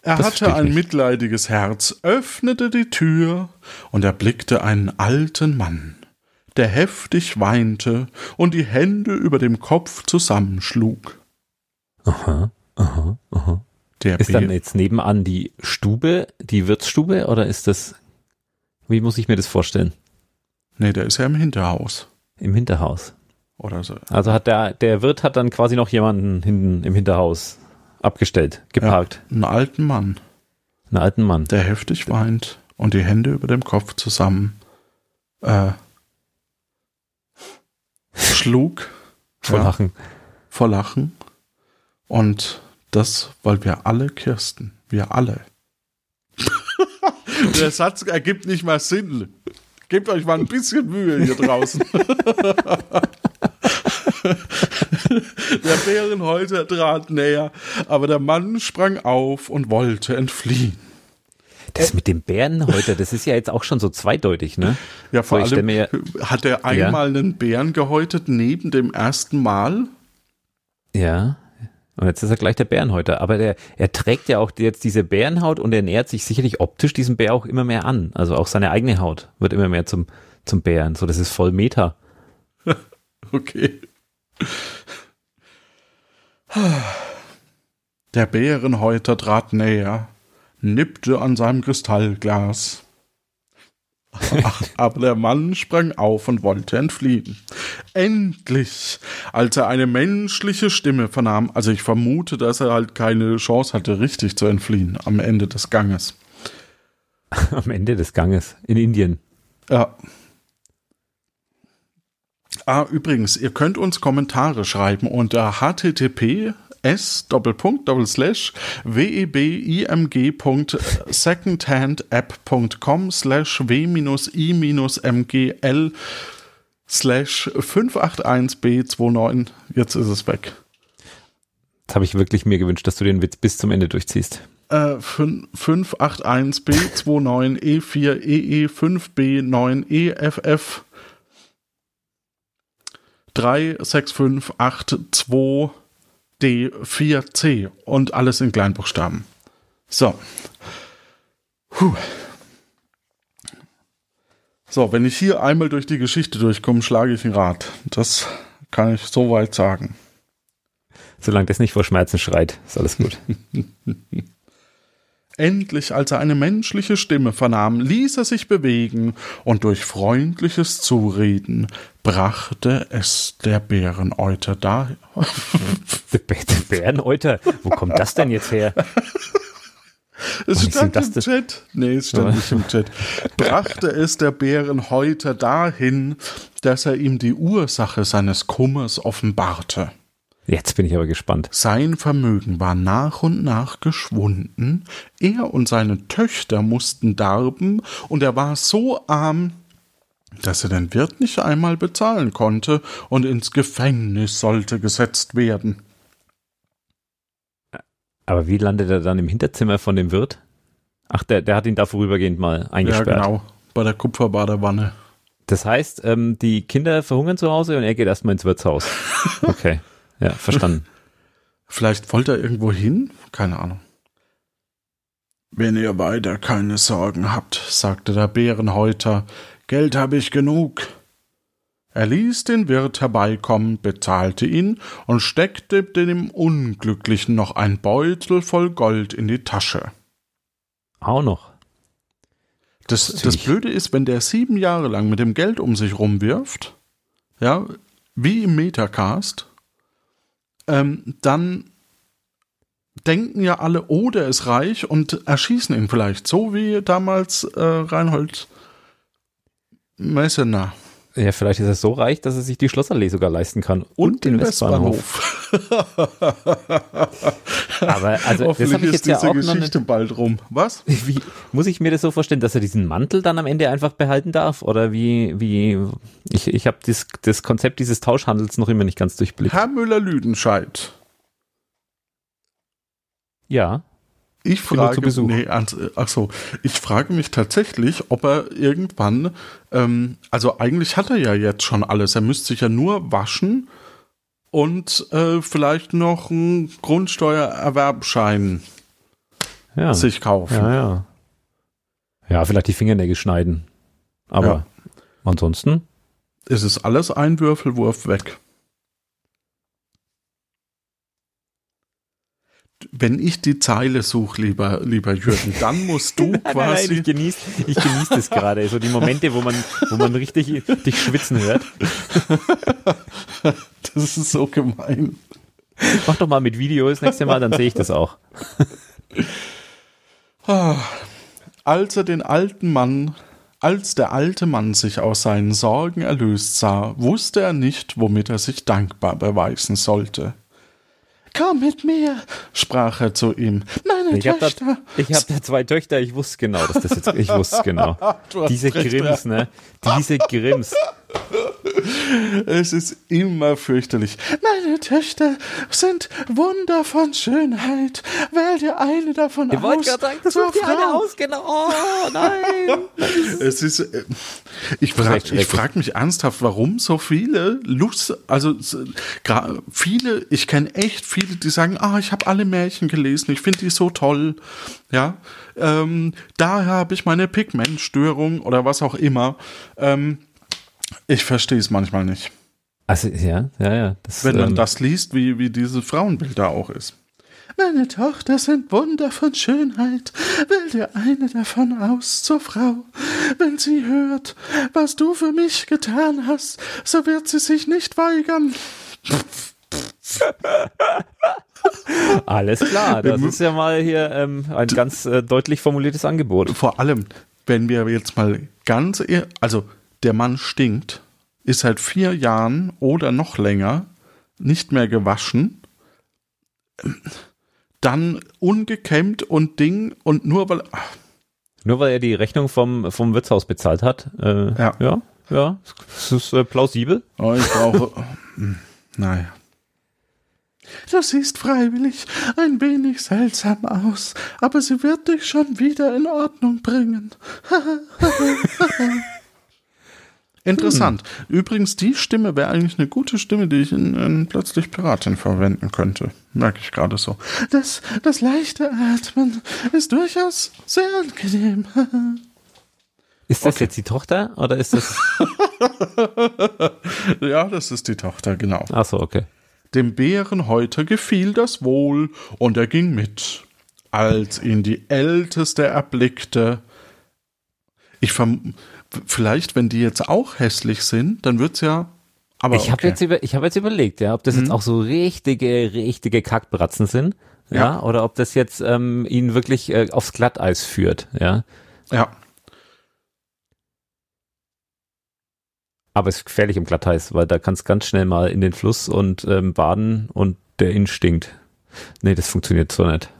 Er Das hatte ein nicht. mitleidiges Herz, öffnete die Tür und erblickte einen alten Mann, der heftig weinte und die Hände über dem Kopf zusammenschlug. Aha, aha, aha. Der Ist dann jetzt nebenan die Stube, die Wirtsstube, oder ist das, wie muss ich mir das vorstellen? nee, der ist ja im Hinterhaus Im Hinterhaus. oder so. Also hat der, der Wirt hat dann quasi noch jemanden hinten im Hinterhaus abgestellt, geparkt. Einen alten Mann, Einen alten Mann. der heftig weint und die Hände über dem Kopf zusammen äh, schlug Vor ja, Lachen. vor Lachen. Und das, weil wir alle Kirsten, wir alle. [laughs] Der Satz ergibt nicht mal Sinn. Gebt euch mal ein bisschen Mühe hier draußen. [laughs] Der Bärenhäuter trat näher, aber der Mann sprang auf und wollte entfliehen. Das mit dem Bären heute, das ist ja jetzt auch schon so zweideutig, ne? Ja, vor So, allem mir- hat er einmal einen Bären gehäutet neben dem ersten Mal. Ja. Und jetzt ist er gleich der Bärenhäuter. Aber der, er trägt ja auch jetzt diese Bärenhaut und er nähert sich sicherlich optisch diesem Bär auch immer mehr an. Also auch seine eigene Haut wird immer mehr zum, zum Bären. So, das ist voll Meta. [laughs] Okay. Der Bärenhäuter trat näher, nippte an seinem Kristallglas. Aber der Mann sprang auf und wollte entfliehen. Endlich, als er eine menschliche Stimme vernahm, also ich vermute, dass er halt keine Chance hatte, richtig zu entfliehen am Ende des Ganges. [laughs] Am Ende des Ganges in Indien. Ja. Ah, übrigens, ihr könnt uns Kommentare schreiben unter http s webimg.secondhandapp.com slash w-i-mgl slash 581b29 jetzt ist es weg. Jetzt habe ich wirklich mir gewünscht, dass du den Witz bis zum Ende durchziehst. äh, 581b29e4ee5b9eff 36582D4C und alles in Kleinbuchstaben. So. Puh. So, wenn ich hier einmal durch die Geschichte durchkomme, schlage ich ein Rad. Das kann ich soweit sagen. Solange das nicht vor Schmerzen schreit, ist alles gut. [laughs] Endlich, als er eine menschliche Stimme vernahm, ließ er sich bewegen und durch freundliches Zureden brachte es der Bäreneuter da. [laughs] der, Bär- der Bärenhäuter, wo kommt das denn jetzt her? Es wie stand im? Chat. Nee, es stand nicht im Chat. Brachte es der Bärenhäuter dahin, dass er ihm die Ursache seines Kummers offenbarte. Jetzt bin ich aber gespannt. Sein Vermögen war nach und nach geschwunden, er und seine Töchter mussten darben, und er war so arm, dass er den Wirt nicht einmal bezahlen konnte und ins Gefängnis sollte gesetzt werden. Aber wie landet er dann im Hinterzimmer von dem Wirt? Ach, der, der hat ihn da vorübergehend mal Ja, eingesperrt. genau, bei der Kupferbadewanne. Das heißt, ähm, die Kinder verhungern zu Hause und er geht erstmal ins Wirtshaus. [laughs] Okay, ja, verstanden. [laughs] Vielleicht wollte er irgendwo hin? Keine Ahnung. Wenn ihr weiter keine Sorgen habt, sagte der Bärenhäuter, Geld habe ich genug. Er ließ den Wirt herbeikommen, bezahlte ihn und steckte dem Unglücklichen noch ein Beutel voll Gold in die Tasche. Auch noch. Das, das. Blöde ist, wenn der sieben Jahre lang mit dem Geld um sich rumwirft, ja, wie im Metacast, ähm, dann denken ja alle, oh, der ist reich und erschießen ihn vielleicht. So wie damals äh, Reinhold Messener. Ja, vielleicht ist er so reich, dass er sich die Schlossallee sogar leisten kann. Und, den Westbahnhof. Westbahnhof. [laughs] Aber also das Hoffentlich habe ich ist jetzt ja diese auch noch nicht. Geschichte bald rum. Was? [laughs] Wie, muss ich mir das so vorstellen, dass er diesen Mantel dann am Ende einfach behalten darf? Oder wie, wie, ich, ich habe das, das Konzept dieses Tauschhandels noch immer nicht ganz durchblickt. Herr Müller-Lüdenscheid. Ja. Ich frage, nee, äh, ach so, ich frage mich tatsächlich, ob er irgendwann, ähm, also eigentlich hat er ja jetzt schon alles. Er müsste sich ja nur waschen und äh, vielleicht noch einen Grundsteuererwerbschein Ja. sich kaufen. Ja, ja. Ja, vielleicht die Fingernägel schneiden. Aber Ja. ansonsten, Es ist alles ein Würfelwurf weg. Wenn ich die Zeile suche, lieber, lieber Jürgen, dann musst du [laughs] Nein, nein, nein, quasi. ich genieße ich genieß das gerade. So die Momente, wo man, wo man richtig dich schwitzen hört. [laughs] Das ist so gemein. Mach doch mal mit Video das nächste Mal, dann sehe ich das auch. Als er den alten Mann, als der alte Mann sich aus seinen Sorgen erlöst sah, wusste er nicht, womit er sich dankbar beweisen sollte. Komm mit mir, sprach er zu ihm. Meine Ich habe da, Töchter. ich hab da zwei Töchter, ich wusste genau, dass das jetzt, ich wusste genau. [laughs] Diese Grimms, ne? Diese Grimms. Es ist immer fürchterlich. Meine Töchter sind Wunder von Schönheit. Wähl dir eine davon Ich aus. wollte gerade sagen, das sucht dir eine Frau. aus, genau. Oh, nein. [laughs] Es ist, äh, ich frage frag mich ernsthaft, warum so viele Lust, also viele, ich kenne echt viele, die sagen, ah, ich habe alle Märchen gelesen, ich finde die so toll, ja, ähm, daher habe ich meine Pigmentstörung oder was auch immer. Ähm, ich verstehe es manchmal nicht, Also, ja, ja, ja. Das, wenn man ähm, das liest, wie, wie diese Frauenbild da auch ist. Meine Tochter sind Wunder von Schönheit. Wähl dir eine davon aus zur Frau. Wenn sie hört, was du für mich getan hast, so wird sie sich nicht weigern. [laughs] Alles klar, das ist ja mal hier ähm, ein ganz äh, deutlich formuliertes Angebot. Vor allem, wenn wir jetzt mal ganz, also der Mann stinkt, ist seit vier Jahren oder noch länger nicht mehr gewaschen, dann ungekämmt und Ding und nur weil, ach, Nur weil er die Rechnung vom, vom Wirtshaus bezahlt hat. Äh, Ja. ja, ja, das ist äh, plausibel. Oh, ich brauche. Hm, naja. Du siehst freiwillig ein wenig seltsam aus, aber sie wird dich schon wieder in Ordnung bringen. [laughs] Interessant. Übrigens, die Stimme wäre eigentlich eine gute Stimme, die ich in, in Plötzlich Piratin verwenden könnte. Merke ich gerade so. Das, das leichte Atmen ist durchaus sehr angenehm. Ist das jetzt die Tochter oder ist das. [laughs] ja, das ist die Tochter, genau. Achso, okay. Dem Bären heute gefiel das wohl, und er ging mit. Als ihn die Älteste erblickte, ich verm vielleicht, wenn die jetzt auch hässlich sind, dann wird's ja. Aber ich habe okay. jetzt, über, ich hab jetzt überlegt, ja, ob das jetzt auch so richtige, richtige Kackbratzen sind. Ja, Ja. oder ob das jetzt ähm, ihn wirklich äh, aufs Glatteis führt, ja. ja, Aber es ist gefährlich im Glatteis, weil da kannst ganz schnell mal in den Fluss und ähm, baden und der Inn stinkt. Nee, das funktioniert so nicht.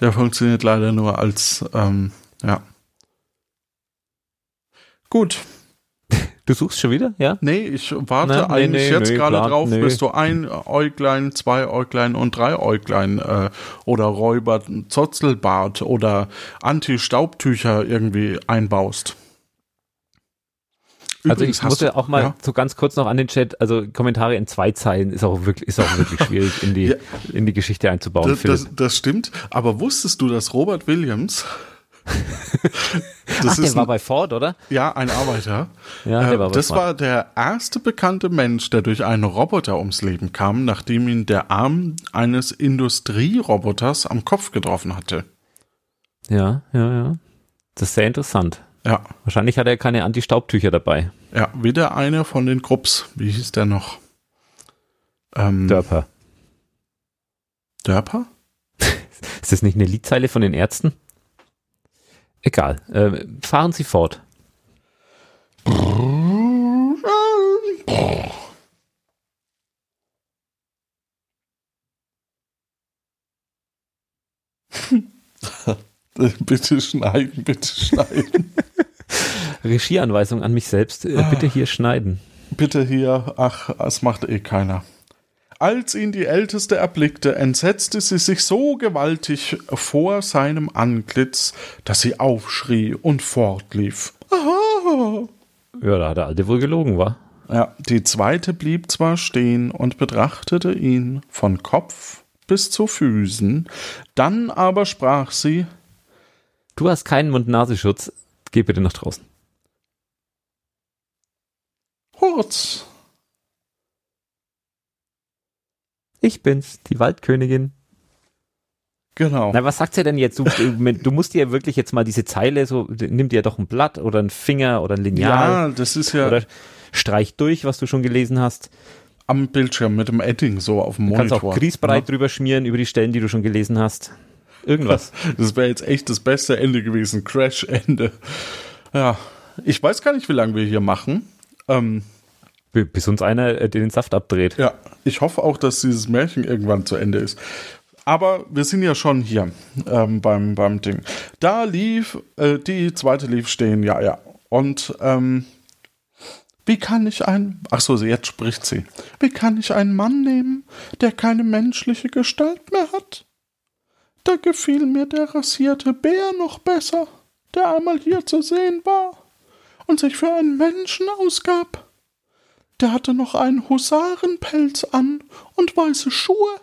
der funktioniert leider nur als ähm, ja. Gut. Du suchst schon wieder, ja? Nee, ich warte Na, nee, eigentlich nee, jetzt nee, gerade drauf, bis du ein Äuglein, zwei Äuglein und drei Äuglein äh, oder Räuber Zotzelbart oder Anti-Staubtücher irgendwie einbaust. Also Übrigens ich muss ja auch mal ja? so ganz kurz noch an den Chat, also Kommentare in zwei Zeilen ist auch wirklich, ist auch wirklich schwierig in die, Ja. in die Geschichte einzubauen, Das, das, das stimmt, aber wusstest du, dass Robert Williams, [laughs] Ach, der war ein, bei Ford, oder? ja ein Arbeiter, [laughs] Ja, der äh, war bei das Ford. war der erste bekannte Mensch, der durch einen Roboter ums Leben kam, nachdem ihn der Arm eines Industrieroboters am Kopf getroffen hatte. Ja, ja, ja. Das ist sehr interessant. Ja, Wahrscheinlich hat er keine Anti-Staubtücher dabei. ja, wieder einer von den Krupps. Wie hieß der noch? Ähm, Dörper. Dörper? [laughs] Ist das nicht eine Liedzeile von den Ärzten? Egal. Äh, fahren Sie fort. [laughs] bitte schneiden, bitte schneiden. [laughs] Regieanweisung an mich selbst. Äh, bitte hier schneiden. Bitte hier, ach, es macht eh keiner. Als ihn die Älteste erblickte, entsetzte sie sich so gewaltig vor seinem Antlitz, dass sie aufschrie und fortlief. Aha! Ja, da hat der Alte wohl gelogen, war. Ja, die zweite blieb zwar stehen und betrachtete ihn von Kopf bis zu Füßen, dann aber sprach sie, Du hast keinen Mund-Nasenschutz. Geh bitte nach draußen. Hurz, Ich bin's, die Waldkönigin. genau. Na, was sagt sie denn jetzt? Du, du, musst dir wirklich jetzt mal diese Zeile so, nimm dir doch ein Blatt oder einen Finger oder ein Lineal Ja, das ist ja oder streich durch, was du schon gelesen hast. am Bildschirm mit dem Edding so auf dem Du kannst Monitor. auch Grießbreit drüber schmieren über die Stellen, die du schon gelesen hast. Irgendwas. [laughs] Das wäre jetzt echt das beste Ende gewesen. Crash-Ende. Ja, ich weiß gar nicht, wie lange wir hier machen. Ähm, Bis uns einer äh, den Saft abdreht. ja, ich hoffe auch, dass dieses Märchen irgendwann zu Ende ist. Aber wir sind ja schon hier ähm, beim, beim Ding. Da lief, äh, die zweite lief stehen, ja, ja. Und ähm, wie kann ich ein, ach so, jetzt spricht sie. Wie kann ich einen Mann nehmen, der keine menschliche Gestalt mehr hat? Da gefiel mir der rasierte Bär noch besser, der einmal hier zu sehen war und sich für einen Menschen ausgab. Der hatte noch einen Husarenpelz an und weiße Schuhe.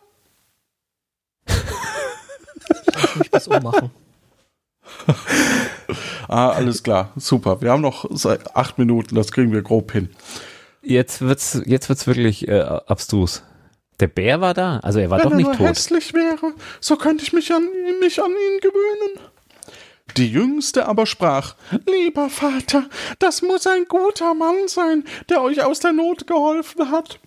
Ich das ummachen. [laughs] Ah, alles klar, super. Wir haben noch acht Minuten, das kriegen wir grob hin. Jetzt wird's, jetzt wird's wirklich äh, abstrus. Der Bär war da, also er war Wenn doch er nicht nur tot. hässlich wäre, so könnte ich mich an, mich an ihn gewöhnen. Die Jüngste aber sprach, Lieber Vater, das muss ein guter Mann sein, der euch aus der Not geholfen hat.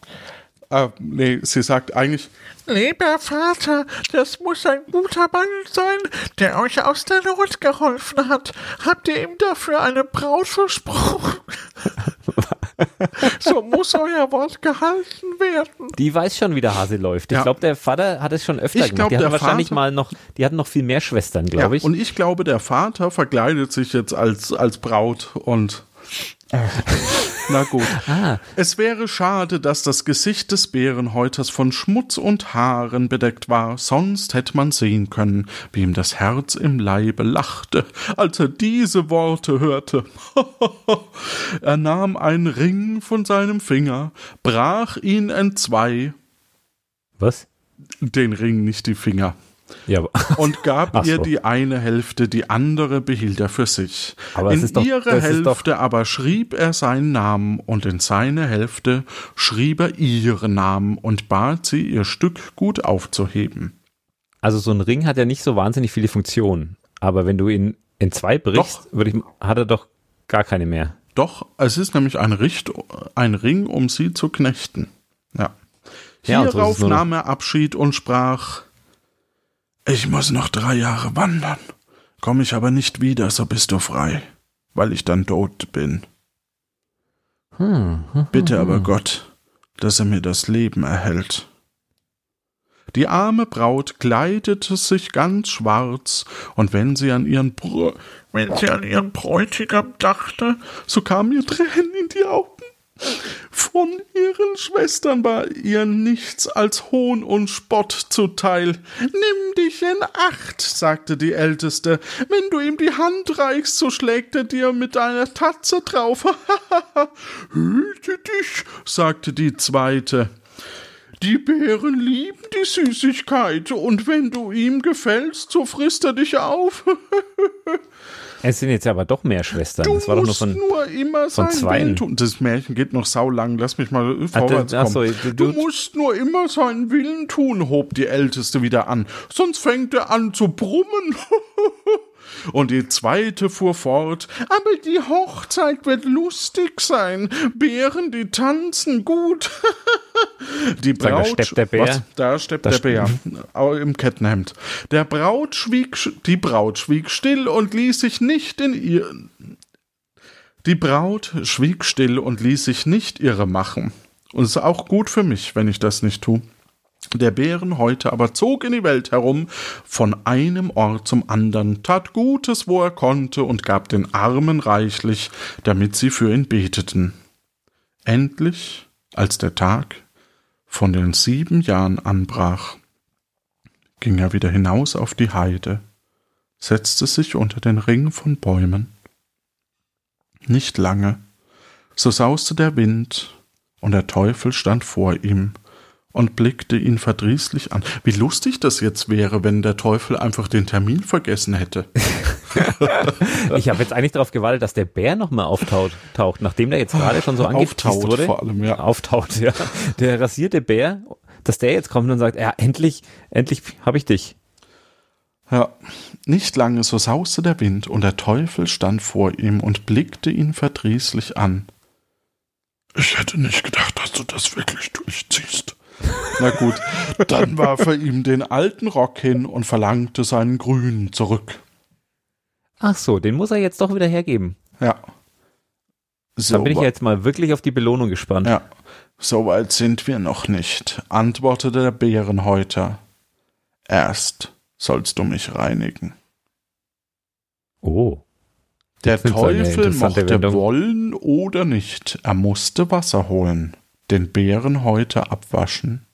Äh, nee, sie sagt eigentlich, Lieber Vater, das muss ein guter Mann sein, der euch aus der Not geholfen hat. Habt ihr ihm dafür eine Braut versprochen? [laughs] so muss euer Wort gehalten werden. Die weiß schon, wie der Hase läuft. Ich Ja. glaube, der Vater hat es schon öfter Ich gemacht. glaub, Die hatten der wahrscheinlich Vater- mal noch, die hatten noch viel mehr Schwestern, glaube ich. Ja, und ich glaube, der Vater verkleidet sich jetzt als, als Braut und. Na gut. [laughs] Ah. Es wäre schade, dass das Gesicht des Bärenhäuters von Schmutz und Haaren bedeckt war, sonst hätte man sehen können, wie ihm das Herz im Leibe lachte, als er diese Worte hörte. [laughs] er nahm einen Ring von seinem Finger, brach ihn entzwei, Was? den Ring, nicht die Finger, Ja, und gab ihr so. die eine Hälfte, die andere behielt er für sich. Aber in doch- ihre Hälfte aber schrieb er seinen Namen und in seine Hälfte schrieb er ihren Namen und bat sie, ihr Stück gut aufzuheben. also so ein Ring hat ja nicht so wahnsinnig viele Funktionen. Aber wenn du ihn in zwei brichst, ich, hat er doch gar keine mehr. Doch, es ist nämlich ein, Richt, ein Ring, um sie zu knechten. Ja. Ja, so Hierauf nur noch- nahm er Abschied und sprach, ich muss noch drei Jahre wandern. Komm ich aber nicht wieder, so bist du frei, weil ich dann tot bin. Hm, Bitte aber Gott, dass er mir das Leben erhält. Die arme Braut kleidete sich ganz schwarz, und wenn sie an ihren Br Wenn sie an ihren Bräutigam dachte, so kamen ihr Tränen in die Augen. Von ihren Schwestern war ihr nichts als Hohn und Spott zuteil. Nimm dich in Acht, sagte die Älteste. Wenn du ihm die Hand reichst, so schlägt er dir mit einer Tatze drauf. [laughs] Hüte dich, sagte die Zweite. Die Bären lieben die Süßigkeit, und wenn du ihm gefällst, so frisst er dich auf. [laughs] Es sind jetzt aber doch mehr Schwestern. Du das war doch nur musst von. nur immer von tun. Das Märchen geht noch saulang. Lass mich mal Ah, vorwärts ach kommen. so, du, du- musst nur immer seinen Willen tun, hob die Älteste wieder an. Sonst fängt er an zu brummen. [laughs] Und die zweite fuhr fort. Aber die Hochzeit wird lustig sein. Bären, die tanzen gut. [laughs] Die Sag, da Braut, steppt der Bär. Was? Da steppt Da der Bär au- im Kettenhemd. Der Braut schwieg, sch- die Braut schwieg still und ließ sich nicht in ihr. Die Braut schwieg still und ließ sich nicht irre machen. Und es ist auch gut für mich, wenn ich das nicht tue. Der Bärenhäuter aber zog in die Welt herum, von einem Ort zum anderen, tat Gutes, wo er konnte, und gab den Armen reichlich, damit sie für ihn beteten. Endlich, als der Tag von den sieben Jahren anbrach, ging er wieder hinaus auf die Heide, setzte sich unter den Ring von Bäumen. Nicht lange, so sauste der Wind, und der Teufel stand vor ihm und blickte ihn verdrießlich an. Wie lustig das jetzt wäre, wenn der Teufel einfach den Termin vergessen hätte. [laughs] ich habe jetzt eigentlich darauf gewartet, dass der Bär nochmal auftaucht, taucht, nachdem der jetzt gerade schon so angeteased Auftaucht wurde. vor allem, ja. Auftaucht, ja. Der rasierte Bär, dass der jetzt kommt und sagt, ja, endlich, endlich habe ich dich. Ja, nicht lange so sauste der Wind, und der Teufel stand vor ihm und blickte ihn verdrießlich an. Ich hätte nicht gedacht, dass du das wirklich durchziehst. Na gut, dann warf er ihm den alten Rock hin und verlangte seinen grünen zurück. Ach so, den muss er jetzt doch wieder hergeben. Ja. So, da bin ich jetzt mal wirklich auf die Belohnung gespannt. Ja, so weit sind wir noch nicht, antwortete der Bärenhäuter. Erst sollst du mich reinigen. Oh. Der Teufel mochte Wendung. wollen oder nicht, er musste Wasser holen, den Bärenhäuter abwaschen,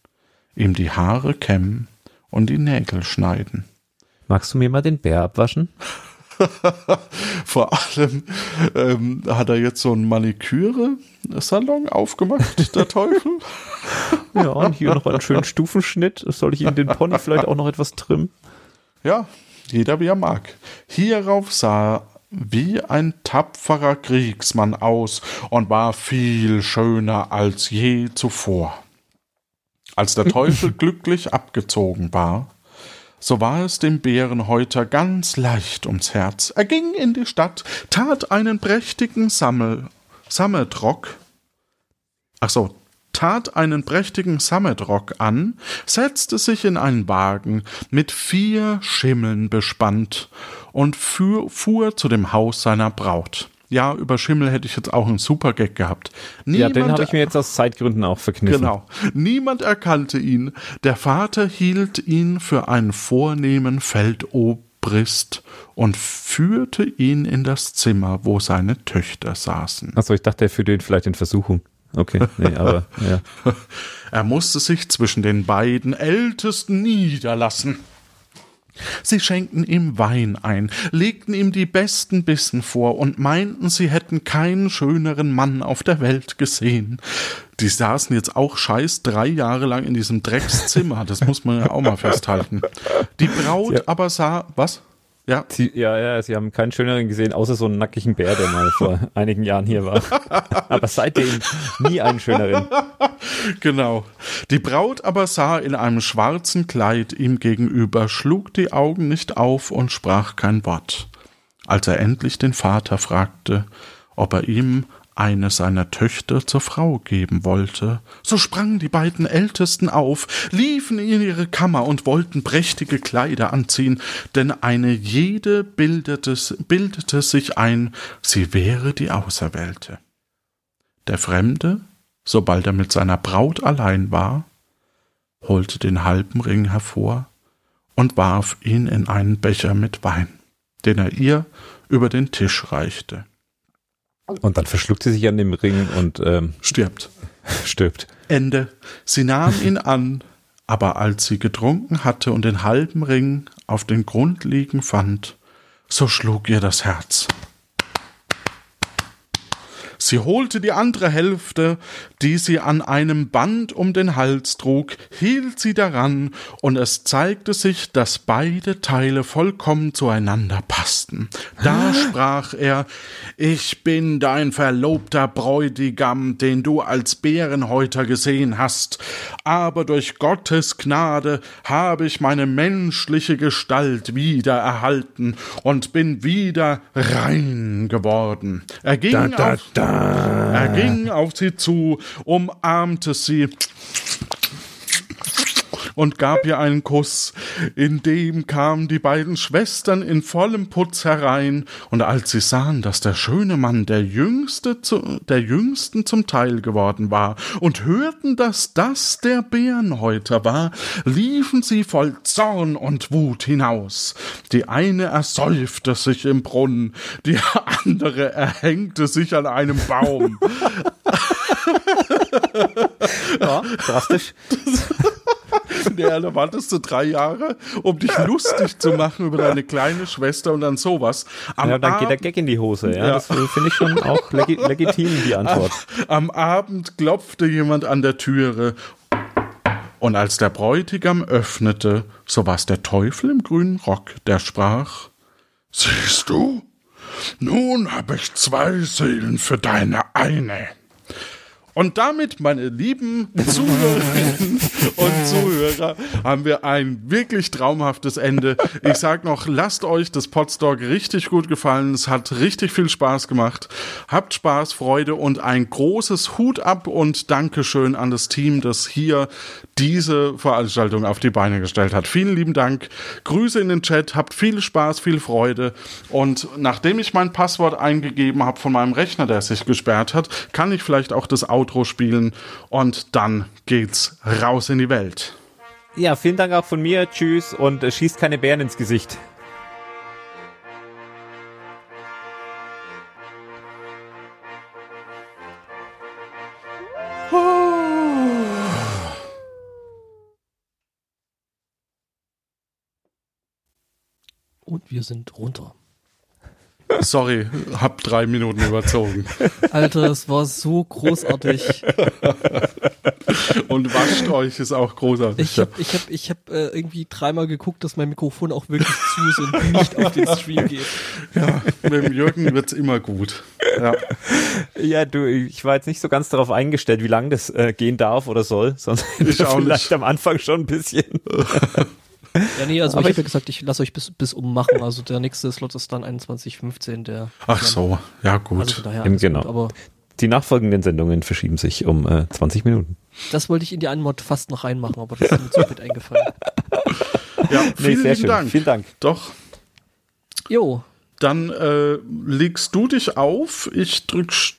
ihm die Haare kämmen und die Nägel schneiden. Magst du mir mal den Bär abwaschen? [laughs] Vor allem ähm, hat er jetzt so einen Maniküre-Salon aufgemacht, der [laughs] Teufel. Ja, und hier noch einen schönen Stufenschnitt. Soll ich ihm den Pony vielleicht auch noch etwas trimmen? Ja, jeder wie er mag. Hierauf sah wie ein tapferer Kriegsmann aus und war viel schöner als je zuvor. Als der Teufel [laughs] glücklich abgezogen war, so war es dem Bärenhäuter ganz leicht ums Herz. Er ging in die Stadt, tat einen prächtigen Sammel, Sammetrock, ach so, tat einen prächtigen Sammetrock an, setzte sich in einen Wagen mit vier Schimmeln bespannt und fuhr, fuhr zu dem Haus seiner Braut. Ja, über Schimmel hätte ich jetzt auch einen super Gag gehabt. Ja, den habe ich mir jetzt aus Zeitgründen auch verkniffen. Genau. Niemand erkannte ihn. Der Vater hielt ihn für einen vornehmen Feldobrist und führte ihn in das Zimmer, wo seine Töchter saßen. Achso, ich dachte, er führt ihn vielleicht in Versuchung. Okay, nee, [laughs] aber ja. Er musste sich zwischen den beiden Ältesten niederlassen. Sie schenkten ihm Wein ein, legten ihm die besten Bissen vor und meinten, sie hätten keinen schöneren Mann auf der Welt gesehen. Die saßen jetzt auch scheiß drei Jahre lang in diesem Dreckszimmer, das muss man ja auch mal festhalten. Die Braut Ja. aber sah, was? Ja, Sie, ja, ja, sie haben keinen schöneren gesehen, außer so einen nackigen Bär, der mal vor [laughs] einigen Jahren hier war. Aber seitdem nie einen schöneren. [laughs] Genau. Die Braut aber sah in einem schwarzen Kleid ihm gegenüber, schlug die Augen nicht auf und sprach kein Wort. Als er endlich den Vater fragte, ob er ihm eine seiner Töchter zur Frau geben wollte, so sprangen die beiden Ältesten auf, liefen in ihre Kammer und wollten prächtige Kleider anziehen, denn eine jede bildete, bildete sich ein, sie wäre die Auserwählte. Der Fremde, sobald er mit seiner Braut allein war, holte den halben Ring hervor und warf ihn in einen Becher mit Wein, den er ihr über den Tisch reichte. Und dann verschluckt sie sich an dem Ring und ähm, Stirbt. [laughs] stirbt. Ende. Sie nahm ihn an, aber als sie getrunken hatte und den halben Ring auf den Grund liegen fand, so schlug ihr das Herz. Sie holte die andere Hälfte, die sie an einem Band um den Hals trug, hielt sie daran, und es zeigte sich, dass beide Teile vollkommen zueinander passten. Da sprach er, ich bin dein verlobter Bräutigam, den du als Bärenhäuter gesehen hast, aber durch Gottes Gnade habe ich meine menschliche Gestalt wieder erhalten und bin wieder rein geworden. Er ging, auf, er ging auf sie zu, umarmte sie und gab ihr einen Kuss. In dem kamen die beiden Schwestern in vollem Putz herein, und als sie sahen, dass der schöne Mann der Jüngste zu, der Jüngsten zum Teil geworden war, und hörten, dass das der Bärenhäuter war, liefen sie voll Zorn und Wut hinaus. Die eine ersäufte sich im Brunnen, die andere erhängte sich an einem Baum. [laughs] Ja, drastisch. [laughs] Ja, da wartest du drei Jahre, um dich lustig zu machen über deine kleine Schwester und dann sowas. Am, Ja, dann geht der Gag in die Hose. Ja, Ja. das finde ich schon auch legi legitim, die Antwort. am Abend klopfte jemand an der Türe. Und als der Bräutigam öffnete, so war's der Teufel im grünen Rock, der sprach, Siehst du? Nun habe ich zwei Seelen für deine eine. Und damit, meine lieben Zuhörerinnen und Zuhörer, haben wir ein wirklich traumhaftes Ende. Ich sag noch, lasst euch das Podstock richtig gut gefallen. Es hat richtig viel Spaß gemacht. Habt Spaß, Freude und ein großes Hut ab und Dankeschön an das Team, das hier diese Veranstaltung auf die Beine gestellt hat. Vielen lieben Dank. Grüße in den Chat. Habt viel Spaß, viel Freude. Und nachdem ich mein Passwort eingegeben habe von meinem Rechner, der sich gesperrt hat, kann ich vielleicht auch das Outro spielen. Und dann geht's raus in die Welt. Ja, vielen Dank auch von mir. Tschüss und schießt keine Bären ins Gesicht. Und wir sind runter. Sorry, hab drei Minuten überzogen. Alter, es war so großartig. Und wascht euch ist auch großartig. Ich habe ich hab, ich hab, äh, irgendwie dreimal geguckt, dass mein Mikrofon auch wirklich zu ist und nicht auf den Stream geht. ja, mit dem Jürgen wird's immer gut. Ja. Ja, du, ich war jetzt nicht so ganz darauf eingestellt, wie lange das äh, gehen darf oder soll, sondern Ich auch [laughs] vielleicht nicht. am Anfang schon ein bisschen. [laughs] Ja, nee, also Aber ich habe ja gesagt, ich lasse euch bis, bis ummachen. Also der nächste Slot ist dann 21.15, der. Ach so, ja Also gut. alles genau. gut, aber Die nachfolgenden Sendungen verschieben sich um äh, 20 Minuten. das wollte ich in die Anmod fast noch reinmachen, aber das ist mir zu spät eingefallen. [laughs] Ja, Nee, vielen schön. Dank. Vielen Dank. Doch, Jo, dann äh, legst du dich auf. Ich drück